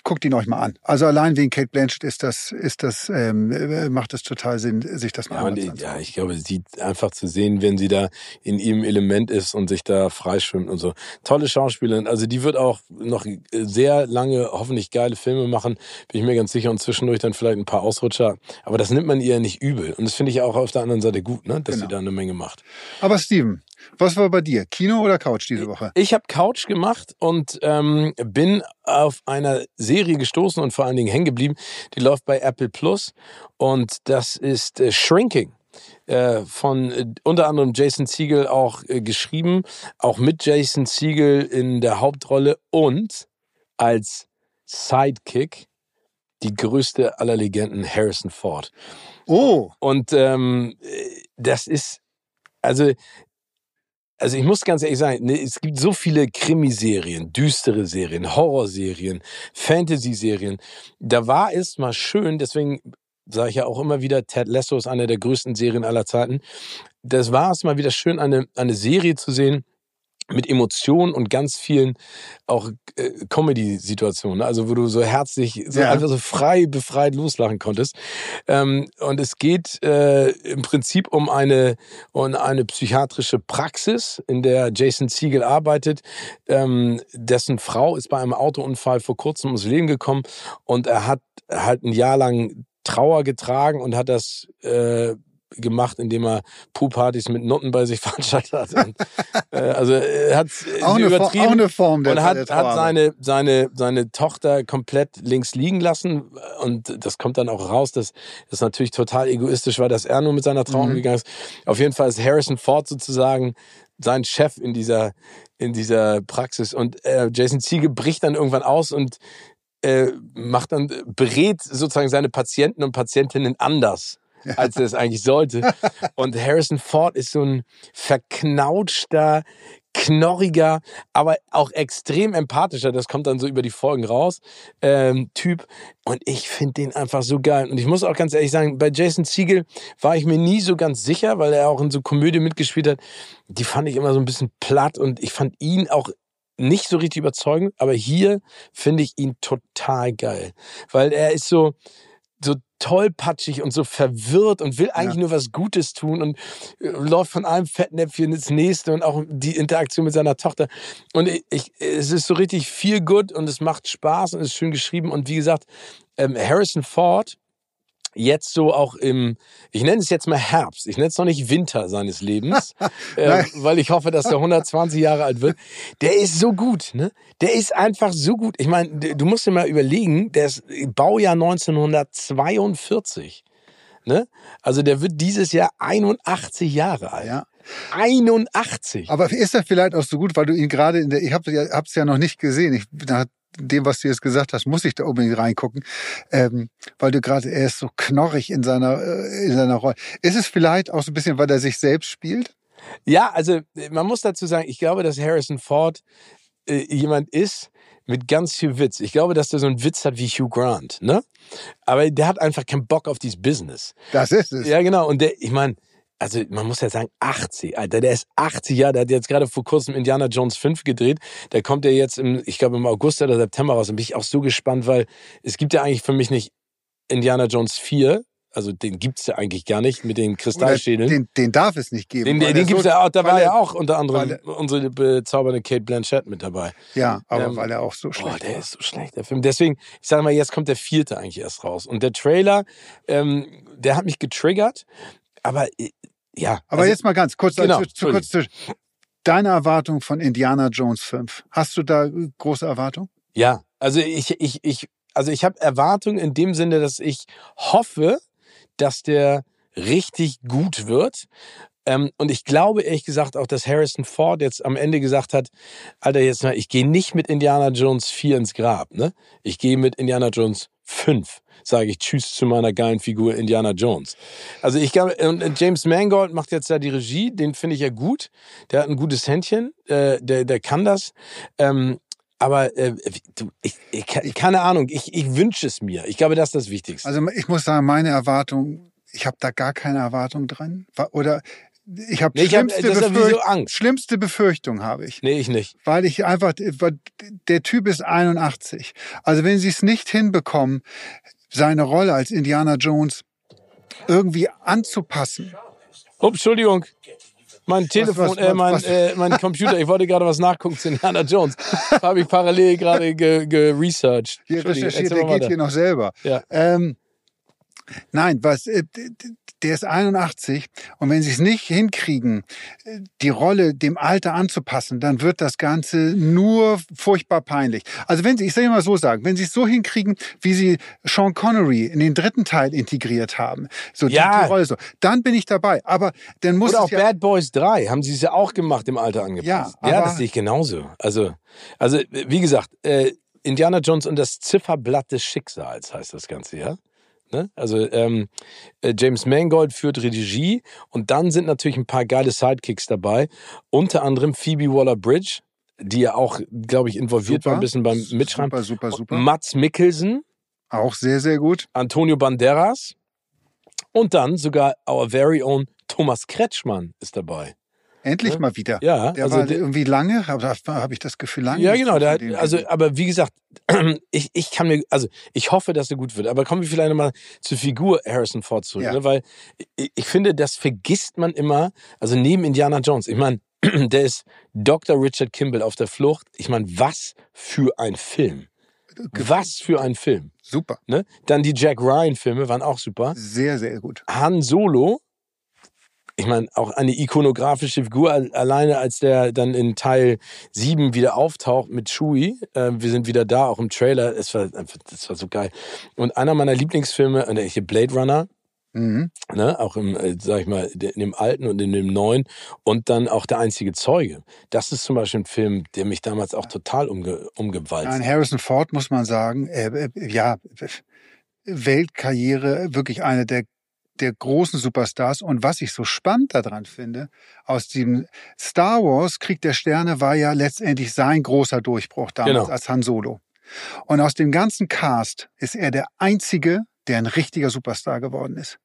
Speaker 2: guckt ihn euch mal an. Also allein wegen Kate Blanchett ist das, ist das, ähm, äh, macht es total Sinn, sich das mal
Speaker 1: Ja,
Speaker 2: anzusehen.
Speaker 1: ja, ich glaube, sie einfach zu sehen, wenn sie da in ihrem Element ist und sich da freischwimmt und so. Tolle Schauspielerin. Also die wird auch noch sehr lange hoffentlich geile Filme machen, bin ich mir ganz sicher. Und zwischendurch dann vielleicht ein paar Ausrutscher. Aber das nimmt man ihr nicht übel. Und das finde ich auch auf der anderen Seite gut, ne? dass
Speaker 2: Genau.
Speaker 1: sie da eine Menge macht.
Speaker 2: Aber Steven, was war bei dir? Kino oder Couch diese Woche?
Speaker 1: Ich habe Couch gemacht und ähm, bin auf einer Serie gestoßen und vor allen Dingen hängen geblieben. Die läuft bei Apple Plus und das ist äh, Shrinking. Äh, von äh, unter anderem Jason Siegel auch äh, geschrieben, auch mit Jason Siegel in der Hauptrolle und als Sidekick die größte aller Legenden Harrison Ford.
Speaker 2: Oh,
Speaker 1: Und ähm, das ist, also, also ich muss ganz ehrlich sagen, ne, es gibt so viele Krimiserien, düstere Serien, Horrorserien, Fantasy-Serien. Da war es mal schön, deswegen sage ich ja auch immer wieder, Ted Lasso ist eine der größten Serien aller Zeiten. Das war es mal wieder schön, eine, eine Serie zu sehen, mit Emotionen und ganz vielen auch äh, Comedy-Situationen, ne? also wo du so herzlich, so
Speaker 2: Ja.
Speaker 1: einfach so frei, befreit loslachen konntest. Ähm, und es geht äh, im Prinzip um eine, um eine psychiatrische Praxis, in der Jason Siegel arbeitet. Ähm, dessen Frau ist bei einem Autounfall vor kurzem ums Leben gekommen und er hat halt ein Jahr lang Trauer getragen und hat das äh, gemacht, indem er Poolpartys mit Nutten bei sich veranstaltet hat. Und, äh, also er hat
Speaker 2: auch eine,
Speaker 1: übertrieben
Speaker 2: auch eine Form der
Speaker 1: und hat, hat seine, seine, seine Tochter komplett links liegen lassen. Und das kommt dann auch raus, dass das natürlich total egoistisch war, dass er nur mit seiner Trauer
Speaker 2: Mhm.
Speaker 1: umgegangen ist. Auf jeden Fall ist Harrison Ford sozusagen sein Chef in dieser, in dieser Praxis. Und äh, Jason Siegel bricht dann irgendwann aus und äh, macht dann, berät sozusagen seine Patienten und Patientinnen anders. als er es eigentlich sollte. Und Harrison Ford ist so ein verknautschter, knorriger, aber auch extrem empathischer, das kommt dann so über die Folgen raus, ähm, Typ. Und ich finde den einfach so geil. Und ich muss auch ganz ehrlich sagen, bei Jason Siegel war ich mir nie so ganz sicher, weil er auch in so Komödie mitgespielt hat. Die fand ich immer so ein bisschen platt und ich fand ihn auch nicht so richtig überzeugend, aber hier finde ich ihn total geil, weil er ist so, so tollpatschig und so verwirrt und will eigentlich ja. nur was Gutes tun und äh, läuft von einem Fettnäpfchen ins nächste und auch die Interaktion mit seiner Tochter. Und ich, es ist so richtig viel gut und es macht Spaß und es ist schön geschrieben. Und wie gesagt, ähm, Harrison Ford jetzt so auch im, ich nenne es jetzt mal Herbst, ich nenne es noch nicht Winter seines Lebens, äh, weil ich hoffe, dass er 120 Jahre alt wird. Der ist so gut, ne? Der ist einfach so gut. Ich meine, du musst dir mal überlegen, der ist Baujahr 1942. Ne? Also der wird dieses Jahr 81 Jahre alt. Ja. 81.
Speaker 2: Aber ist er vielleicht auch so gut, weil du ihn gerade in der, ich habe es ja noch nicht gesehen. Ich da dem, was du jetzt gesagt hast, muss ich da unbedingt reingucken, ähm, weil du gerade, er ist so knorrig in seiner, äh, in seiner Rolle. Ist es vielleicht auch so ein bisschen, weil er sich selbst spielt?
Speaker 1: Ja, also man muss dazu sagen, ich glaube, dass Harrison Ford äh, jemand ist mit ganz viel Witz. Ich glaube, dass der so einen Witz hat wie Hugh Grant, ne? Aber der hat einfach keinen Bock auf dieses Business.
Speaker 2: Das ist es.
Speaker 1: Ja, genau. Und der, ich meine, also man muss ja sagen, 80, Alter, der ist 80 Jahre, der hat jetzt gerade vor kurzem Indiana Jones 5 gedreht. Der kommt ja jetzt im, ich glaube im August oder September raus. Und bin ich auch so gespannt, weil es gibt ja eigentlich für mich nicht Indiana Jones 4, also den gibt's ja eigentlich gar nicht mit den Kristallschädeln.
Speaker 2: Den, den darf es nicht geben.
Speaker 1: Den, den, den gibt's so, ja auch, da war ja auch unter anderem er, unsere bezaubernde Kate Blanchett mit dabei.
Speaker 2: Ja, aber ähm, weil er auch so schlecht
Speaker 1: oh, der war. ist so schlecht, der Film. Deswegen, ich sage mal, jetzt kommt der vierte eigentlich erst raus. Und der Trailer, ähm, der hat mich getriggert, aber ja.
Speaker 2: Aber also, jetzt mal ganz kurz, genau, zu, kurz zu, deine Erwartung von Indiana Jones 5. Hast du da große Erwartungen?
Speaker 1: Ja, also ich, ich, ich, also ich habe Erwartungen in dem Sinne, dass ich hoffe, dass der richtig gut wird. Ähm, und ich glaube ehrlich gesagt auch, dass Harrison Ford jetzt am Ende gesagt hat, Alter, jetzt mal, ich gehe nicht mit Indiana Jones 4 ins Grab, ne? Ich gehe mit Indiana Jones 5 sage ich Tschüss zu meiner geilen Figur Indiana Jones. Also ich glaube, und James Mangold macht jetzt da die Regie, den finde ich ja gut. Der hat ein gutes Händchen, äh, der, der kann das. Ähm, aber äh, du, ich, ich, keine Ahnung, ich, ich wünsche es mir. Ich glaube, das ist das Wichtigste.
Speaker 2: Also ich muss sagen, meine Erwartung, ich habe da gar keine Erwartung dran. Oder ich habe nee, schlimmste, hab, Befürcht Angst. schlimmste Befürchtung habe ich.
Speaker 1: Nee, ich nicht.
Speaker 2: Weil ich einfach, der Typ ist 81. Also wenn sie es nicht hinbekommen, seine Rolle als Indiana Jones irgendwie anzupassen.
Speaker 1: Oh, Entschuldigung. Mein Telefon, was, was, äh, mein, äh, mein Computer, ich wollte gerade was nachgucken zu Indiana Jones. Habe ich parallel gerade geresearched.
Speaker 2: Ge hier recherchiert, der geht hier noch selber.
Speaker 1: Ja.
Speaker 2: Ähm, nein, was, äh, der ist 81 und wenn sie es nicht hinkriegen, die Rolle dem Alter anzupassen, dann wird das Ganze nur furchtbar peinlich. Also wenn sie, ich soll mal so sagen, wenn sie es so hinkriegen, wie sie Sean Connery in den dritten Teil integriert haben, so ja. die, die Rolle so, dann bin ich dabei. Aber dann muss
Speaker 1: Oder auch
Speaker 2: ja
Speaker 1: Bad Boys 3 haben sie es ja auch gemacht im Alter angepasst. Ja, ja das sehe ich genauso. Also, also wie gesagt, äh, Indiana Jones und das Zifferblatt des Schicksals heißt das Ganze, ja? Ne? Also ähm, äh, James Mangold führt Regie und dann sind natürlich ein paar geile Sidekicks dabei. Unter anderem Phoebe Waller-Bridge, die ja auch, glaube ich, involviert super. war ein bisschen beim Mitschreiben.
Speaker 2: Super, super, super.
Speaker 1: Mats Mikkelsen.
Speaker 2: Auch sehr, sehr gut.
Speaker 1: Antonio Banderas. Und dann sogar our very own Thomas Kretschmann ist dabei.
Speaker 2: Endlich mal wieder.
Speaker 1: Ja,
Speaker 2: der also war irgendwie lange, habe hab ich das Gefühl lange.
Speaker 1: Ja, genau. Der, also, aber wie gesagt, ich, ich kann mir, also ich hoffe, dass er gut wird. Aber kommen wir vielleicht nochmal zur Figur Harrison Ford zurück, ja. ne? weil ich, ich finde, das vergisst man immer. Also neben Indiana Jones. Ich meine, der ist Dr. Richard Kimball auf der Flucht. Ich meine, was für ein Film. Was für ein Film.
Speaker 2: Super.
Speaker 1: Ne? Dann die Jack Ryan-Filme waren auch super.
Speaker 2: Sehr, sehr gut.
Speaker 1: Han Solo ich meine, auch eine ikonografische Figur alleine, als der dann in Teil 7 wieder auftaucht mit Chewie. Äh, wir sind wieder da, auch im Trailer. Es war, das war so geil. Und einer meiner Lieblingsfilme, äh, hier Blade Runner, Mhm. Ne, auch im, äh, sag ich mal, in dem alten und in dem neuen und dann auch der einzige Zeuge. Das ist zum Beispiel ein Film, der mich damals auch total umge umgewalzt hat.
Speaker 2: Harrison Ford muss man sagen, äh, äh, ja, Weltkarriere, wirklich eine der der großen Superstars. Und was ich so spannend daran finde, aus dem Star Wars Krieg der Sterne war ja letztendlich sein großer Durchbruch damals
Speaker 1: Genau.
Speaker 2: als Han Solo. Und aus dem ganzen Cast ist er der einzige, der ein richtiger Superstar geworden ist.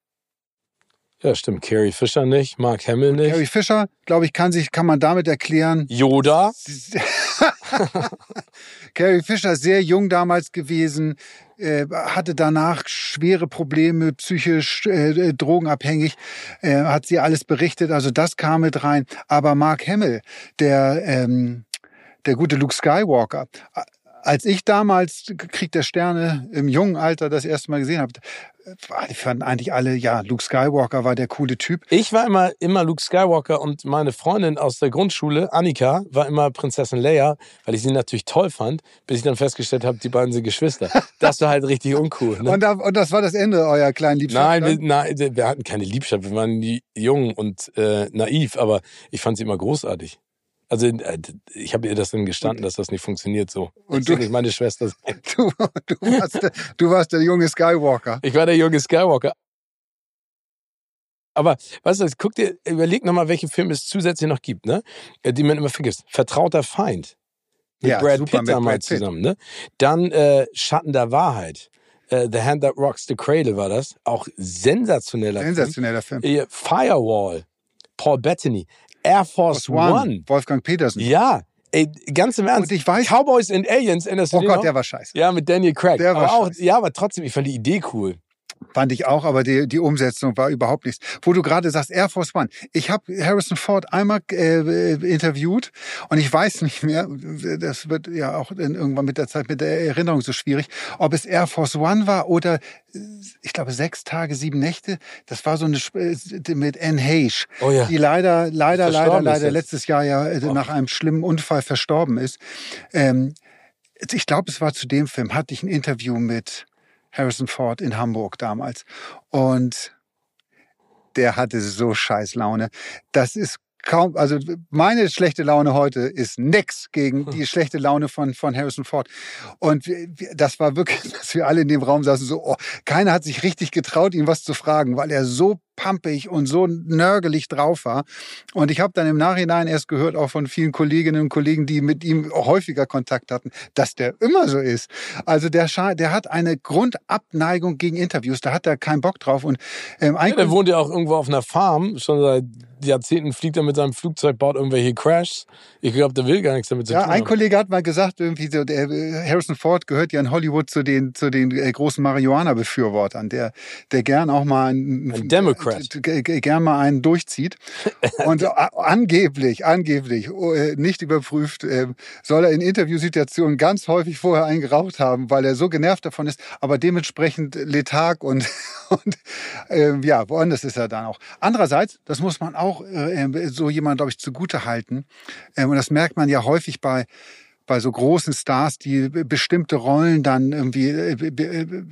Speaker 1: Ja, stimmt. Carrie Fisher nicht, Mark Hamill nicht.
Speaker 2: Harry Fisher, glaube ich, kann sich, kann man damit erklären,
Speaker 1: Yoda.
Speaker 2: Carrie Fisher sehr jung damals gewesen, äh, hatte danach schwere Probleme, psychisch äh, drogenabhängig, äh, hat sie alles berichtet, also das kam mit rein. Aber Mark Hamill, der, ähm, der gute Luke Skywalker, als ich damals Krieg der Sterne im jungen Alter das erste Mal gesehen habe, die fanden eigentlich alle, ja, Luke Skywalker war der coole Typ.
Speaker 1: Ich war immer, immer Luke Skywalker und meine Freundin aus der Grundschule, Annika, war immer Prinzessin Leia, weil ich sie natürlich toll fand, bis ich dann festgestellt habe, die beiden sind Geschwister. Das war halt richtig uncool. Ne?
Speaker 2: Und, da, und das war das Ende eurer kleinen Liebschaft.
Speaker 1: Nein, wir, nein, wir hatten keine Liebschaft, wir waren jung und äh, naiv, aber ich fand sie immer großartig. Also äh, ich habe ihr das dann gestanden, dass das nicht funktioniert so.
Speaker 2: Und
Speaker 1: du nicht meine Schwester.
Speaker 2: Du, du, warst der, du warst der junge Skywalker.
Speaker 1: Ich war der junge Skywalker. Aber weißt du, guck dir, überleg nochmal, welche Filme es zusätzlich noch gibt, ne? Äh, Die man immer vergisst. Vertrauter Feind. Mit
Speaker 2: Ja,
Speaker 1: Brad
Speaker 2: super,
Speaker 1: Pitt damals zusammen, ne? Dann äh, Schatten der Wahrheit. Äh, the Hand That Rocks the Cradle war das. Auch sensationeller
Speaker 2: Sensationeller Film.
Speaker 1: Film. Äh, Firewall. Paul Bettany. Air Force
Speaker 2: One.
Speaker 1: One.
Speaker 2: Wolfgang Petersen.
Speaker 1: Ja. Ey, ganz im Ernst.
Speaker 2: Und ich weiß-
Speaker 1: Cowboys and Aliens, erinnerst
Speaker 2: Oh Gott, der war scheiße.
Speaker 1: Ja, mit Daniel Craig.
Speaker 2: Der war
Speaker 1: aber auch,
Speaker 2: scheiße.
Speaker 1: ja, aber trotzdem, ich fand die Idee cool.
Speaker 2: Fand ich auch, aber die, die Umsetzung war überhaupt nichts. Wo du gerade sagst, Air Force One. Ich habe Harrison Ford einmal äh, interviewt und ich weiß nicht mehr, das wird ja auch irgendwann mit der Zeit, mit der Erinnerung so schwierig, ob es Air Force One war oder äh, ich glaube sechs Tage, sieben Nächte. Das war so eine äh, mit Anne Heche,
Speaker 1: Oh ja.
Speaker 2: die leider, leider, leider, leider letztes Jahr ja äh, nach einem schlimmen Unfall verstorben ist. Ähm, ich glaube, es war zu dem Film, hatte ich ein Interview mit Harrison Ford in Hamburg damals. Und der hatte so scheiß Laune. Das ist kaum, also meine schlechte Laune heute ist nix gegen die schlechte Laune von, von Harrison Ford. Und wir- wir- das war wirklich, dass wir alle in dem Raum saßen, so, oh, keiner hat sich richtig getraut, ihn was zu fragen, weil er so pampig und so nörgelig drauf war. Und ich habe dann im Nachhinein erst gehört, auch von vielen Kolleginnen und Kollegen, die mit ihm häufiger Kontakt hatten, dass der immer so ist. Also der, scha- der hat eine Grundabneigung gegen Interviews, da hat er keinen Bock drauf. Und ähm,
Speaker 1: Ja,
Speaker 2: ein
Speaker 1: der wohnt ja auch irgendwo auf einer Farm. Schon seit Jahrzehnten fliegt er mit seinem Flugzeug, baut irgendwelche Crashs. Ich glaube, der will gar nichts damit zu
Speaker 2: Ja,
Speaker 1: tun
Speaker 2: ein
Speaker 1: haben.
Speaker 2: Kollege hat mal gesagt, irgendwie so, der äh, Harrison Ford gehört ja in Hollywood zu den zu den äh, großen Marihuana-Befürwortern, der der gern auch mal einen,
Speaker 1: Ein Democrat.
Speaker 2: Gern mal einen durchzieht und angeblich angeblich äh, nicht überprüft äh, soll er in Interviewsituationen ganz häufig vorher einen geraucht haben, weil er so genervt davon ist, aber dementsprechend letharg und und ähm, ja, woanders ist er dann auch. Andererseits, das muss man auch äh, so jemand, glaube ich, zugute halten. Ähm, und das merkt man ja häufig bei, bei so großen Stars, die be- bestimmte Rollen dann irgendwie äh,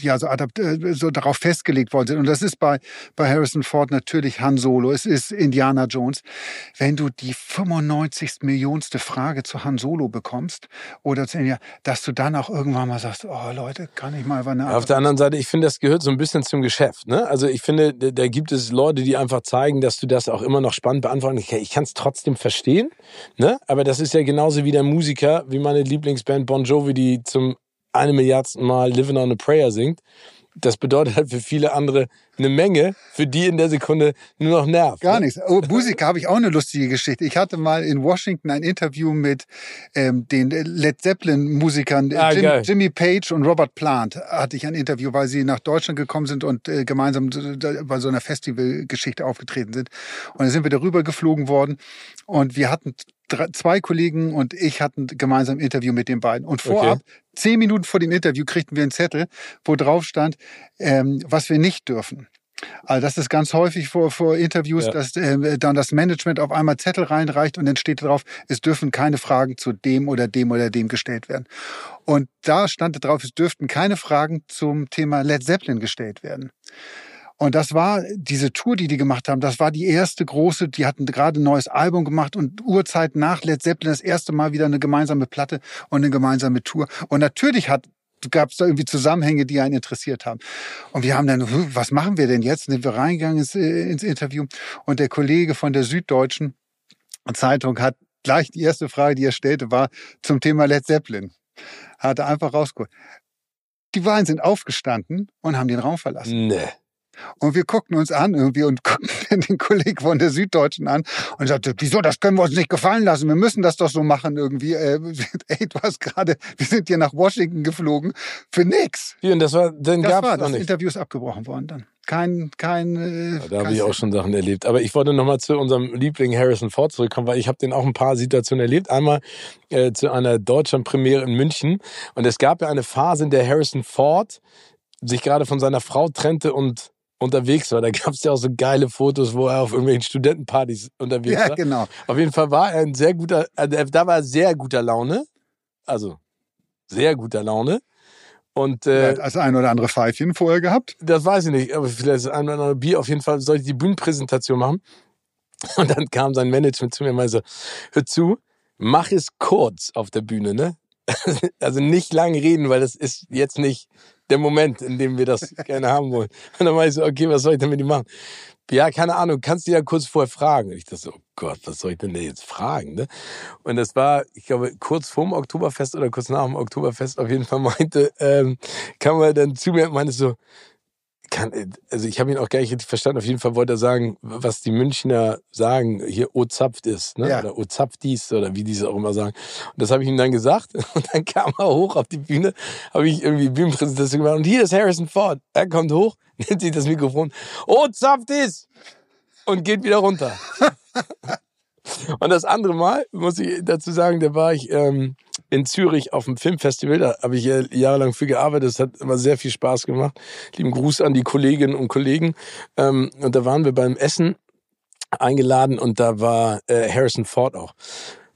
Speaker 2: ja, so, adapt, äh, so darauf festgelegt worden sind. Und das ist bei, bei Harrison Ford natürlich Han Solo, es ist Indiana Jones. Wenn du die 95. Millionste Frage zu Han Solo bekommst, oder zu Indiana, dass du dann auch irgendwann mal sagst, oh Leute, kann ich mal eine
Speaker 1: Auf der anderen Seite, ich finde, das gehört so ein bisschen zum Geschäft. Ne? Also ich finde, da, da gibt es Leute, die einfach zeigen, dass du das auch immer noch spannend beantworten kannst. Ich kann es trotzdem verstehen, ne? aber das ist ja genauso wie der Musiker, wie meine Lieblingsband Bon Jovi, die zum eine Milliardsten Mal Living on a Prayer singt. Das bedeutet halt für viele andere eine Menge, für die in der Sekunde nur noch nervt.
Speaker 2: Gar
Speaker 1: ne?
Speaker 2: nichts. Oh, Musiker habe ich auch eine lustige Geschichte. Ich hatte mal in Washington ein Interview mit ähm, den Led Zeppelin-Musikern
Speaker 1: Ah,
Speaker 2: Jim. Jimmy Page und Robert Plant. Hatte ich ein Interview, weil sie nach Deutschland gekommen sind und äh, gemeinsam bei so einer Festivalgeschichte aufgetreten sind. Und dann sind wir darüber geflogen worden und wir hatten drei, zwei Kollegen und ich hatten gemeinsam ein Interview mit den beiden. Und vorab, zehn Minuten vor dem Interview, kriegten wir einen Zettel, wo drauf stand, ähm, was wir nicht dürfen. Also das ist ganz häufig vor, vor Interviews,
Speaker 1: Ja.
Speaker 2: dass äh, dann das Management auf einmal Zettel reinreicht und dann steht drauf, es dürfen keine Fragen zu dem oder dem oder dem gestellt werden. Und da stand drauf, es dürften keine Fragen zum Thema Led Zeppelin gestellt werden. Und das war diese Tour, die die gemacht haben, das war die erste große, die hatten gerade ein neues Album gemacht und Uhrzeit nach Led Zeppelin das erste Mal wieder eine gemeinsame Platte und eine gemeinsame Tour. Und natürlich hat gab es da irgendwie Zusammenhänge, die einen interessiert haben. Und wir haben dann, "Hm, was machen wir denn jetzt? Sind wir reingegangen ins, äh, ins Interview und der Kollege von der Süddeutschen Zeitung hat gleich die erste Frage, die er stellte, war zum Thema Led Zeppelin. Hat er einfach rausgeholt. Die beiden sind aufgestanden und haben den Raum verlassen.
Speaker 1: Nee.
Speaker 2: Und wir guckten uns an irgendwie und guckten den Kollegen von der Süddeutschen an und sagte, wieso, das können wir uns nicht gefallen lassen. Wir müssen das doch so machen irgendwie. Äh, ey, du hast gerade, wir sind hier nach Washington geflogen für nix.
Speaker 1: Wie, und das war, dann
Speaker 2: Das
Speaker 1: gab's
Speaker 2: war, das
Speaker 1: nicht.
Speaker 2: Interview ist abgebrochen worden dann. Kein, kein, äh,
Speaker 1: Ja, Da habe ich auch schon Sachen erlebt. Aber ich wollte nochmal zu unserem Liebling Harrison Ford zurückkommen, weil ich habe den auch ein paar Situationen erlebt. Einmal äh, zu einer Deutschlandpremiere in München. Und es gab ja eine Phase, in der Harrison Ford sich gerade von seiner Frau trennte und unterwegs war. Da gab es ja auch so geile Fotos, wo er auf irgendwelchen Studentenpartys unterwegs
Speaker 2: Ja,
Speaker 1: war.
Speaker 2: genau.
Speaker 1: Auf jeden Fall war er ein sehr guter, äh, da war er sehr guter Laune. Also sehr guter Laune. Und
Speaker 2: Er
Speaker 1: äh,
Speaker 2: hat das ein oder andere Pfeifchen vorher gehabt.
Speaker 1: das weiß ich nicht, aber vielleicht das ein oder andere Bier. Auf jeden Fall sollte ich die Bühnenpräsentation machen. Und dann kam sein Management zu mir und meinte so, hör zu, mach es kurz auf der Bühne, ne? Also nicht lang reden, weil das ist jetzt nicht der Moment, in dem wir das gerne haben wollen. Und dann meinte ich so, okay, was soll ich denn mit ihm machen? Ja, keine Ahnung, kannst du ja kurz vorher fragen. Und ich dachte so, oh Gott, was soll ich denn jetzt fragen? Ne? Und das war, ich glaube, kurz vorm Oktoberfest oder kurz nach dem Oktoberfest auf jeden Fall meinte, ähm, kam er dann zu mir und meinte so, kann, also ich habe ihn auch gar nicht verstanden. Auf jeden Fall wollte er sagen, was die Münchner sagen, hier O zapft ist, ne?
Speaker 2: Ja.
Speaker 1: Oder O zapft dies oder wie die es auch immer sagen. Und das habe ich ihm dann gesagt. Und dann kam er hoch auf die Bühne, habe ich irgendwie Bühnenpräsentation gemacht. Und hier ist Harrison Ford. Er kommt hoch, nimmt sich das Mikrofon, O zapft ist und geht wieder runter. Und das andere Mal, muss ich dazu sagen, da war ich ähm, in Zürich auf dem Filmfestival. Da habe ich ja jahrelang für gearbeitet. Das hat immer sehr viel Spaß gemacht. Lieben Gruß an die Kolleginnen und Kollegen. Ähm, und da waren wir beim Essen eingeladen und da war äh, Harrison Ford auch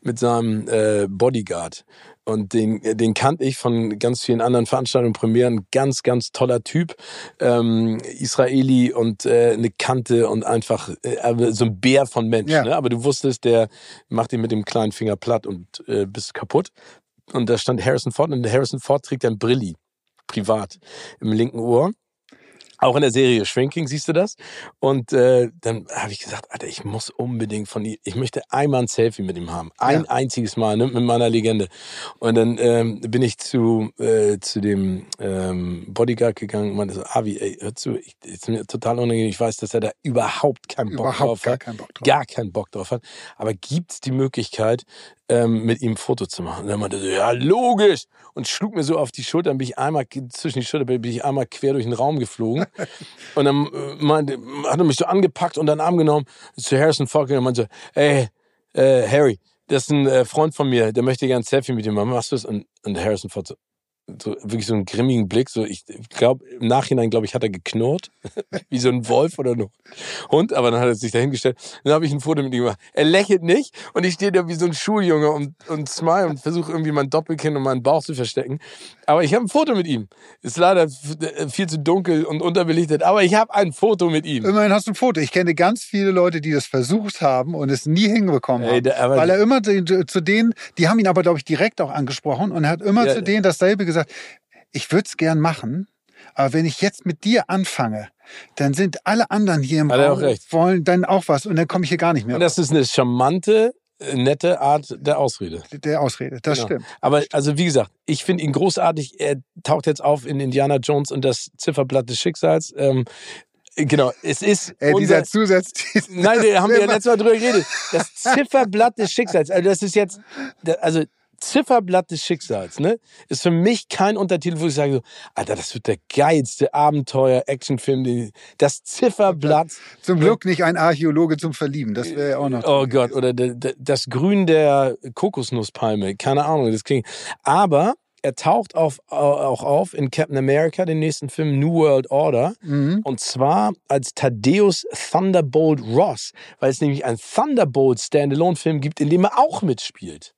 Speaker 1: mit seinem äh, Bodyguard. Und den, den kannte ich von ganz vielen anderen Veranstaltungen Premieren. Ganz, ganz toller Typ. Ähm, Israeli und äh, eine Kante und einfach äh, aber so ein Bär von Mensch.
Speaker 2: Ja.
Speaker 1: Ne? Aber du wusstest, der macht ihn mit dem kleinen Finger platt und äh, bist kaputt. Und da stand Harrison Ford und Harrison Ford trägt ein Brilli, privat, im linken Ohr. Auch in der Serie Shrinking siehst du das. Und äh, dann habe ich gesagt, Alter, ich muss unbedingt von ihm, ich möchte einmal ein Selfie mit ihm haben. Ein
Speaker 2: Ja.
Speaker 1: einziges Mal, ne, mit meiner Legende. Und dann ähm, bin ich zu, äh, zu dem ähm, Bodyguard gegangen und meinte so, Avi, ey, hör zu, ich, ist mir total unangenehm. Ich weiß, dass er da überhaupt keinen Bock
Speaker 2: Überhaupt
Speaker 1: drauf
Speaker 2: gar
Speaker 1: hat.
Speaker 2: keinen Bock drauf.
Speaker 1: Gar keinen Bock drauf hat. Aber gibt's die Möglichkeit, ähm, mit ihm ein Foto zu machen? Und er meinte so, ja, logisch. Und schlug mir so auf die Schulter, dann bin ich einmal, zwischen die Schulter bin ich einmal quer durch den Raum geflogen. und dann äh, meinte, hat er mich so angepackt und dann Arm genommen, zu Harrison Ford gegangen und meinte so, ey, äh, Harry, das ist ein äh, Freund von mir, der möchte gerne ein Selfie mit dir machen. Machst du das? Und, und Harrison Ford so, so wirklich so einen grimmigen Blick. So, ich glaube, im Nachhinein, glaube ich, hat er geknurrt. wie so ein Wolf oder ein Hund. Aber dann hat er sich dahingestellt. Dann habe ich ein Foto mit ihm gemacht. Er lächelt nicht und ich stehe da wie so ein Schuljunge und, und smile und versuche irgendwie mein Doppelkinn und meinen Bauch zu verstecken. Aber ich habe ein Foto mit ihm. Ist leider f- viel zu dunkel und unterbelichtet, aber ich habe ein Foto mit ihm.
Speaker 2: Immerhin hast du ein Foto. Ich kenne ganz viele Leute, die das versucht haben und es nie hinbekommen
Speaker 1: Ey,
Speaker 2: haben.
Speaker 1: aber-
Speaker 2: weil er immer zu, zu denen, die haben ihn aber, glaube ich, direkt auch angesprochen und er hat immer
Speaker 1: Ja.
Speaker 2: zu denen dasselbe gesagt. Ich würde es gern machen, aber wenn ich jetzt mit dir anfange, dann sind alle anderen hier im
Speaker 1: Hat
Speaker 2: Raum
Speaker 1: auch recht.
Speaker 2: wollen dann auch was und dann komme ich hier gar nicht mehr.
Speaker 1: Und das ist eine charmante, äh, nette Art der Ausrede.
Speaker 2: der Ausrede, das
Speaker 1: Genau.
Speaker 2: stimmt.
Speaker 1: Aber also wie gesagt, ich finde ihn großartig. Er taucht jetzt auf in Indiana Jones und das Zifferblatt des Schicksals. Ähm, genau, es ist
Speaker 2: Ey, dieser Zusatz.
Speaker 1: Nein, da haben wir ja letztes Mal drüber geredet. Das Zifferblatt des Schicksals. Also das ist jetzt, also Zifferblatt des Schicksals, ne? Ist für mich kein Untertitel, wo ich sage so, Alter, das wird der geilste Abenteuer-Actionfilm. Das Zifferblatt.
Speaker 2: Zum Glück nicht ein Archäologe zum Verlieben. Das wäre ja auch noch.
Speaker 1: Oh Gott, oder de, de, das Grün der Kokosnusspalme. Keine Ahnung, das klingt. Aber er taucht auf, auch auf in Captain America, den nächsten Film New World Order.
Speaker 2: Mhm.
Speaker 1: Und zwar als Thaddeus Thunderbolt Ross, weil es nämlich einen Thunderbolt Standalone-Film gibt, in dem er auch mitspielt.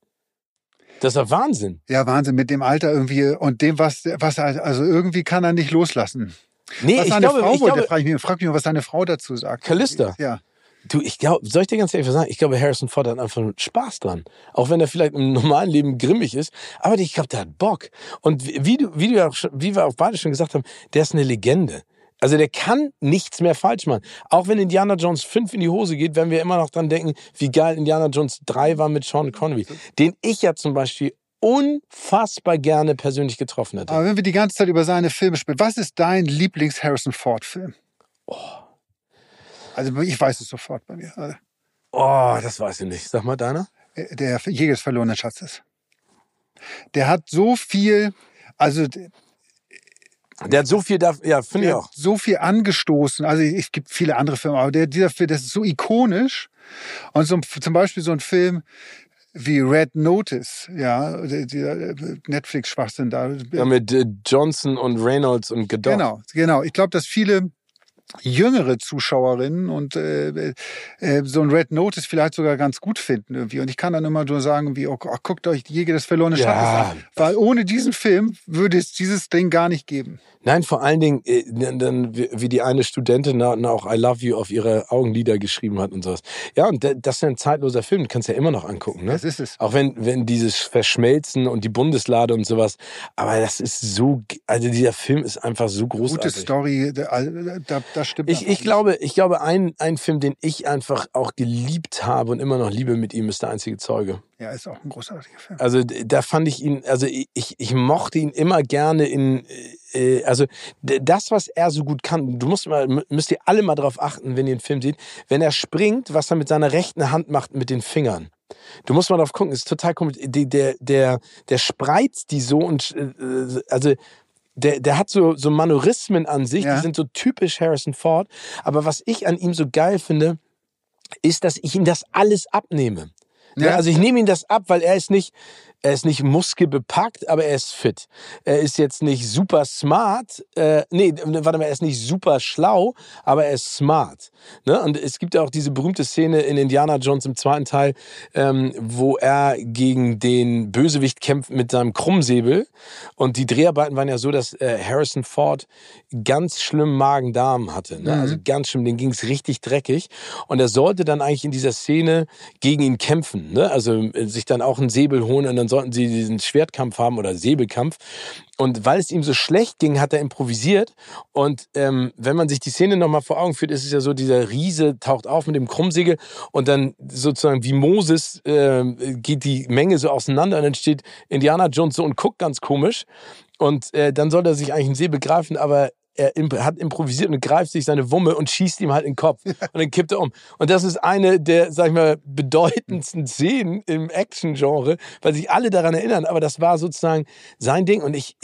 Speaker 1: Das ist ja Wahnsinn.
Speaker 2: Ja, Wahnsinn, mit dem Alter irgendwie und dem, was, was er, also irgendwie kann er nicht loslassen.
Speaker 1: Nee,
Speaker 2: Was
Speaker 1: ich
Speaker 2: seine
Speaker 1: glaube,
Speaker 2: Frau
Speaker 1: ich
Speaker 2: wollte,
Speaker 1: glaube
Speaker 2: frage ich mich, frag mich mal, was seine Frau dazu sagt.
Speaker 1: Callista.
Speaker 2: Ja.
Speaker 1: Du, ich glaube, soll ich dir ganz ehrlich was sagen? Ich glaube, Harrison Ford hat einfach Spaß dran. Auch wenn er vielleicht im normalen Leben grimmig ist. Aber ich glaube, der hat Bock. Und wie du, wie du auch, schon- wie wir auch beide schon gesagt haben, der ist eine Legende. Also der kann nichts mehr falsch machen. Auch wenn Indiana Jones 5 in die Hose geht, werden wir immer noch dran denken, wie geil Indiana Jones 3 war mit Sean Connery. Den ich ja zum Beispiel unfassbar gerne persönlich getroffen hätte.
Speaker 2: Aber wenn wir die ganze Zeit über seine Filme sprechen, was ist dein Lieblings-Harrison Ford-Film? Also ich weiß es sofort bei mir. Also,
Speaker 1: Oh, das weiß ich nicht. Sag mal deiner.
Speaker 2: äh, Der Jäger des verlorenen Schatzes. Der hat so viel, also der
Speaker 1: hat so viel da, ja, finde ich auch.
Speaker 2: so viel angestoßen. Also es gibt viele andere Filme, aber der, dieser Film, das ist so ikonisch. Und so, zum Beispiel so ein Film wie Red Notice, ja, dieser Netflix-Schwachsinn da.
Speaker 1: Ja, mit äh, Johnson und Reynolds und Godot.
Speaker 2: Genau, genau. Ich glaube, dass viele jüngere Zuschauerinnen und äh, äh, so ein Red Notice vielleicht sogar ganz gut finden irgendwie. Und ich kann dann immer nur sagen, wie, oh, ach, guckt euch die Jäger des verlorenen
Speaker 1: Ja.
Speaker 2: Schatzes an. Weil ohne diesen Film würde es dieses Ding gar nicht geben.
Speaker 1: Nein, vor allen Dingen, äh, dann, wie die eine Studentin auch I love you auf ihre Augenlider geschrieben hat und sowas. Ja, und da- das ist ja ein zeitloser Film, den kannst du ja immer noch angucken, ne?
Speaker 2: Das ist es.
Speaker 1: Auch wenn, wenn dieses Verschmelzen und die Bundeslade und sowas, aber das ist so, also dieser Film ist einfach so
Speaker 2: Gute
Speaker 1: großartig.
Speaker 2: Story, da, da, da stimmt
Speaker 1: Ich, ich glaube, ich glaube, ein, ein Film, den ich einfach auch geliebt habe und immer noch liebe mit ihm, ist der einzige Zeuge.
Speaker 2: Ja, ist auch ein großartiger Film.
Speaker 1: Also da fand ich ihn, also ich, ich mochte ihn immer gerne in, äh, also d- das, was er so gut kann, du musst mal, müsst ihr alle mal drauf achten, wenn ihr den Film seht, wenn er springt, was er mit seiner rechten Hand macht mit den Fingern. Du musst mal drauf gucken, ist total komisch. Der, der, der, der spreizt die so und, äh, also, der, der hat so, so Manorismen an sich,
Speaker 2: Ja.
Speaker 1: die sind so typisch Harrison Ford. Aber was ich an ihm so geil finde, ist, dass ich ihm das alles abnehme. Ja.
Speaker 2: Ja.
Speaker 1: also ich nehme ihm das ab, weil er ist nicht, er ist nicht muskelbepackt, aber er ist fit. Er ist jetzt nicht super smart, äh, nee, warte mal, er ist nicht super schlau, aber er ist smart. Ne? Und es gibt ja auch diese berühmte Szene in Indiana Jones im zweiten Teil, ähm, wo er gegen den Bösewicht kämpft mit seinem Krummsäbel. Und die Dreharbeiten waren ja so, dass äh, Harrison Ford ganz schlimm Magen-Darm hatte. Ne? Also ganz schlimm, den ging's richtig dreckig. Und er sollte dann eigentlich in dieser Szene gegen ihn kämpfen. Ne? Also äh, sich dann auch einen Säbel holen und dann sollten sie diesen Schwertkampf haben oder Säbelkampf. Und weil es ihm so schlecht ging, hat er improvisiert. Und ähm, wenn man sich die Szene nochmal vor Augen führt, ist es ja so, dieser Riese taucht auf mit dem Krummsegel und dann sozusagen wie Moses äh, geht die Menge so auseinander und dann steht Indiana Jones so und guckt ganz komisch. Und äh, dann soll er sich eigentlich einen Säbel greifen, aber er hat improvisiert und greift sich seine Wumme und schießt ihm halt in den Kopf. Und dann kippt er um. Und das ist eine der, sag ich mal, bedeutendsten Szenen im Action-Genre, weil sich alle daran erinnern. Aber das war sozusagen sein Ding. Und ich,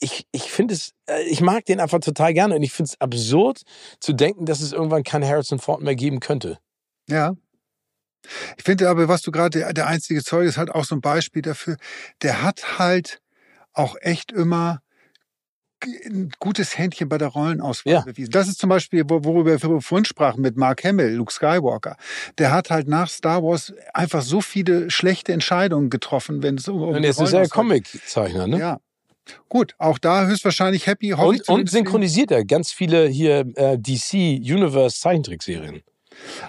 Speaker 1: ich, ich finde es, äh, ich mag den einfach total gerne. Und ich finde es absurd zu denken, dass es irgendwann keinen Harrison Ford mehr geben könnte.
Speaker 2: Ja. Ich finde aber, was du gerade, der, der einzige Zeuge ist halt auch so ein Beispiel dafür. Der hat halt auch echt immer ein gutes Händchen bei der Rollenauswahl
Speaker 1: Ja.
Speaker 2: bewiesen. Das ist zum Beispiel, wo- worüber wir vorhin sprachen mit Mark Hamill, Luke Skywalker. Der hat halt nach Star Wars einfach so viele schlechte Entscheidungen getroffen, wenn es um,
Speaker 1: Und jetzt ist er
Speaker 2: Rollenauswahl
Speaker 1: Comiczeichner, ne?
Speaker 2: Ja. Gut, auch da höchstwahrscheinlich happy. ich
Speaker 1: Und, und synchronisiert er ganz viele hier äh, DC Universe Zeichentrickserien.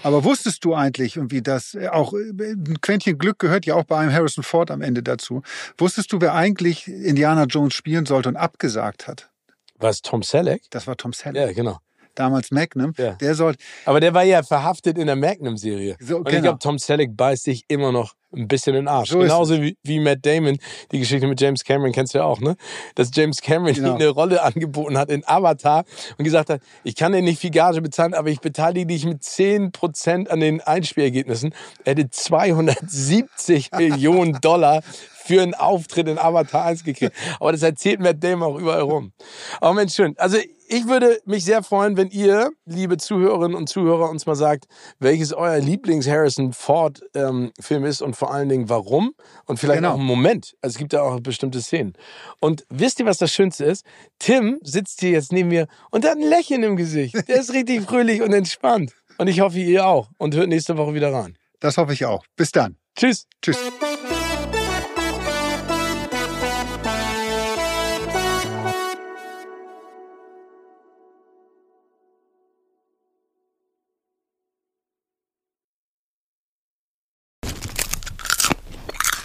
Speaker 2: Aber wusstest du eigentlich irgendwie, dass äh, auch äh, ein Quäntchen Glück gehört ja auch bei einem Harrison Ford am Ende dazu. Wusstest du, wer eigentlich Indiana Jones spielen sollte und abgesagt hat?
Speaker 1: Was Tom Selleck?
Speaker 2: Das war Tom Selleck.
Speaker 1: Ja, genau.
Speaker 2: Damals Magnum.
Speaker 1: Ja.
Speaker 2: Der soll,
Speaker 1: Aber der war ja verhaftet in der Magnum-Serie.
Speaker 2: So,
Speaker 1: Und ich
Speaker 2: genau.
Speaker 1: glaube, Tom Selleck beißt sich immer noch ein bisschen in den Arsch.
Speaker 2: So
Speaker 1: Genauso wie, wie Matt Damon. Die Geschichte mit James Cameron kennst du ja auch, ne? Dass James Cameron
Speaker 2: Genau.
Speaker 1: eine Rolle angeboten hat in Avatar und gesagt hat, ich kann dir nicht viel Gage bezahlen, aber ich beteilige dich mit 10% an den Einspielergebnissen. Er hätte 270 Millionen Dollar für einen Auftritt in Avatar 1 gekriegt. Aber das erzählt Matt Damon auch überall rum. Aber Mensch, schön. Also ich würde mich sehr freuen, wenn ihr, liebe Zuhörerinnen und Zuhörer, uns mal sagt, welches euer Lieblings-Harrison Ford-Film ist und vor allen Dingen warum und vielleicht
Speaker 2: Genau.
Speaker 1: auch einen Moment. Also es gibt ja auch bestimmte Szenen. Und wisst ihr, was das Schönste ist? Tim sitzt hier jetzt neben mir und hat ein Lächeln im Gesicht. Der ist richtig fröhlich und entspannt. Und ich hoffe, ihr auch. Und hört nächste Woche wieder rein.
Speaker 2: das hoffe ich auch. Bis dann.
Speaker 1: Tschüss.
Speaker 2: Tschüss.